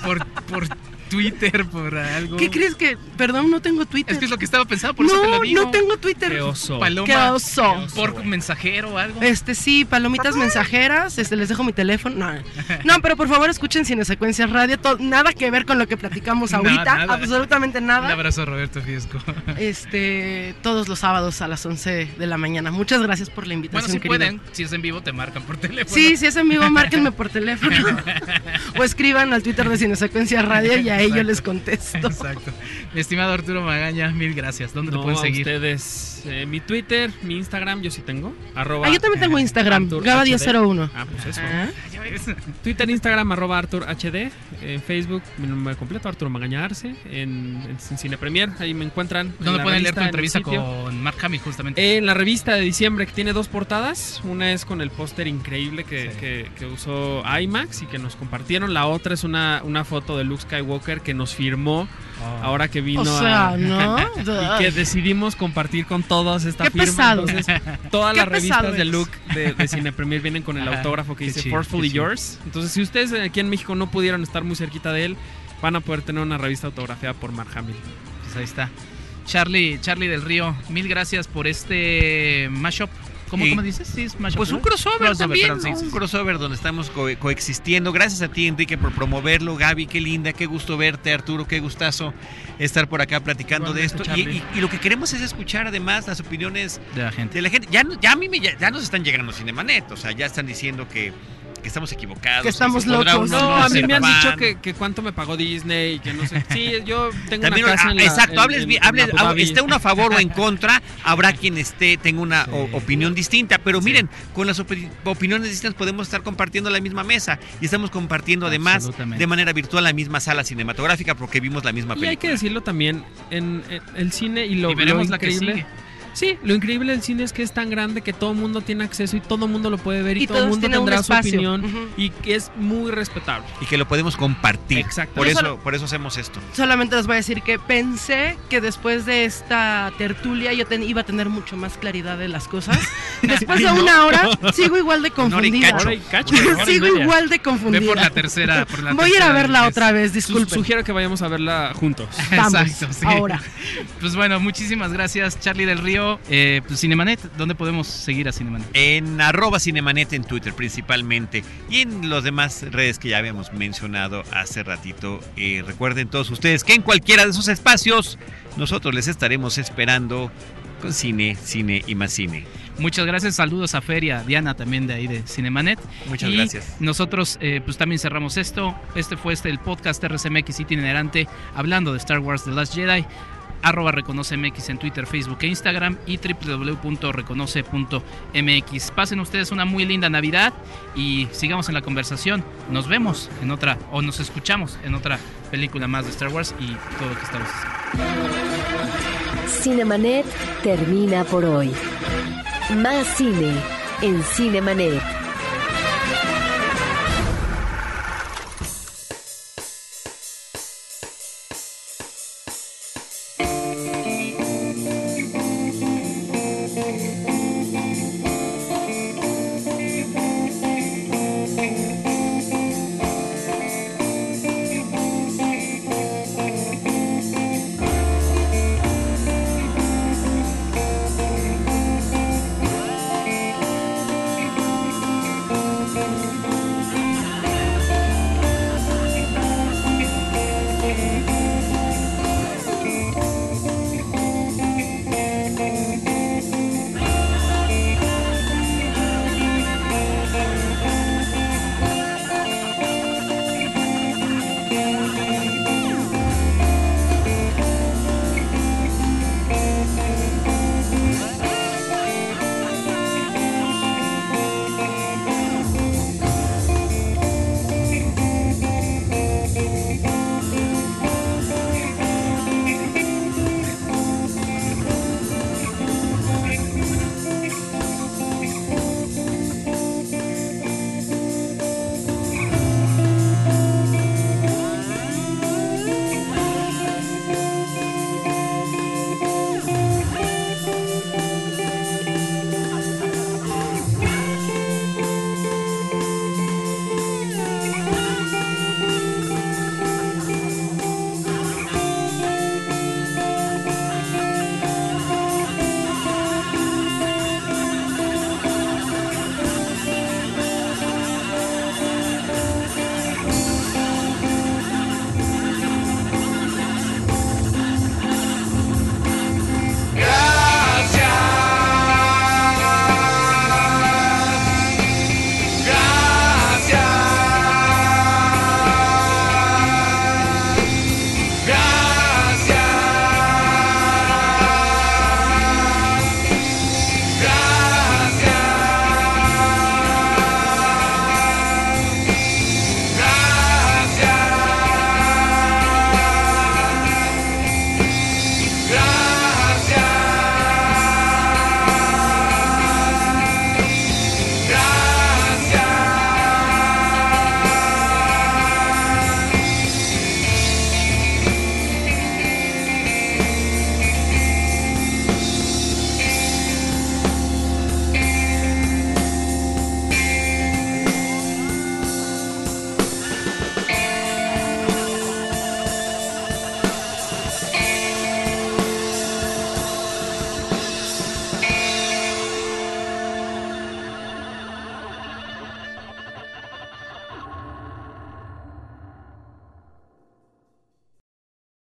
por, por Twitter, por algo. ¿Qué crees que? Perdón, no tengo Twitter. Es que es lo que estaba pensando, por eso te no, lo digo. no tengo Twitter. Qué oso. Paloma. Qué oso. Por mensajero o algo. Este sí, palomitas mensajeras, este les dejo mi teléfono. No, no pero por favor escuchen Cine Secuencias Radio, to- nada que ver con lo que platicamos No, ahorita, nada. absolutamente Un nada. abrazo a Fiesco. Este, todos los sábados a las 11 de la mañana. Muchas gracias por la Bueno, invitación, si querido. pueden, si es en vivo, te marcan por teléfono. Sí, si es en vivo, márquenme por teléfono. o escriban al Twitter de Cine Secuencias Radio y a ellos les contesto. Exacto. Mi estimado Arturo Magaña, mil gracias. ¿Dónde No, te pueden a seguir? ustedes. Eh, mi Twitter, mi Instagram, yo sí tengo. Arroba, Ah, yo también tengo Instagram, Artur Gaba1001. Ah, pues eso. Ah. Twitter, Instagram, arroba Artur HD. En Facebook, mi nombre completo, Arturo Magaña Arce. En, en Cine Premier, ahí me encuentran. en ¿Dónde la pueden leer revista, tu en el entrevista sitio. con Mark Hamill, justamente? En la revista de diciembre que tiene dos portadas. Una es con el póster increíble que, Sí. que- que usó IMAX y que nos compartieron. La otra es una, una foto de Luke Skywalker que nos firmó ahora que vino o sea, a... ¿no? Y que decidimos compartir con todos esta Qué firma. pesado. Entonces, todas Qué las revistas pesado de. Luke de, de Cine Premier vienen con el autógrafo que qué dice chido, Forcefully. Yours. Entonces, si ustedes aquí en México no pudieron estar muy cerquita de él, van a poder tener una revista autografiada por Mark Hamill. Ahí está. Charlie, Charlie del Río, mil gracias por este mashup. ¿Cómo, cómo dices? Sí, es mashup. Pues un crossover, Crossover, también, perdón, sí, ¿no? sí, un crossover donde estamos co- coexistiendo. Gracias a ti, Enrique, por promoverlo. Gaby, qué linda, qué gusto verte. Arturo, qué gustazo estar por acá platicando de esto. Y, y- y lo que queremos es escuchar además las opiniones De la gente. de la gente. Ya, ya a mí me, ya, ya nos están llegando Cinemanet, o sea, ya están diciendo que, que estamos equivocados. Que estamos locos. uno No, no a mí me han fan. dicho que, que cuánto me pagó Disney y que no sé. Sí, yo tengo También, una casa ah, en la- exacto, en- hables en- bien, en hables- Dhabi. esté uno a favor o en contra, habrá quien esté, tenga una o- opinión distinta, pero miren, con las opi- opiniones distintas podemos estar compartiendo la misma mesa y estamos compartiendo además de manera virtual la misma sala cinematográfica porque vimos la misma Y película. hay que decirlo también, en, en el cine y lo, y veremos lo la que increíble. sigue. Sí, lo increíble del cine es que es tan grande que todo el mundo tiene acceso y todo el mundo lo puede ver y, Y todo el mundo tendrá su opinión y que es muy respetable. Y que lo podemos compartir. Exacto. Por eso, solo- por eso hacemos esto. Solamente les voy a decir que pensé que después de esta tertulia yo ten- iba a tener mucho más claridad de las cosas. Después de una hora sigo igual de Una hora y confundida. cacho. Cacho, Una hora y sigo igual de Ve confundida. por la tercera. Por la Voy a ir a verla vez. otra vez, disculpen. Sugiero que vayamos a verla juntos. Vamos, Exacto, sí. ahora. Pues bueno, muchísimas gracias, Charlie del Río. Eh, pues Cinemanet, ¿dónde podemos seguir a Cinemanet? En arroba Cinemanet en Twitter principalmente y en las demás redes que ya habíamos mencionado hace ratito. Eh, recuerden todos ustedes que en cualquiera de esos espacios nosotros les estaremos esperando con cine, cine y más cine. Muchas gracias, saludos a Feria, Diana también de ahí de Cinemanet. Muchas Y gracias. Nosotros eh, pues también cerramos esto. Este fue este el podcast RCMX itinerante hablando de Star Wars The Last Jedi. Arroba ReconoceMX en Twitter, Facebook e Instagram y www.reconoce.mx. Pasen ustedes una muy linda Navidad y sigamos en la conversación. Nos vemos en otra, o nos escuchamos en otra película más de Star Wars y todo lo que estamos haciendo. Cinemanet termina por hoy. Más cine en Cinemanet.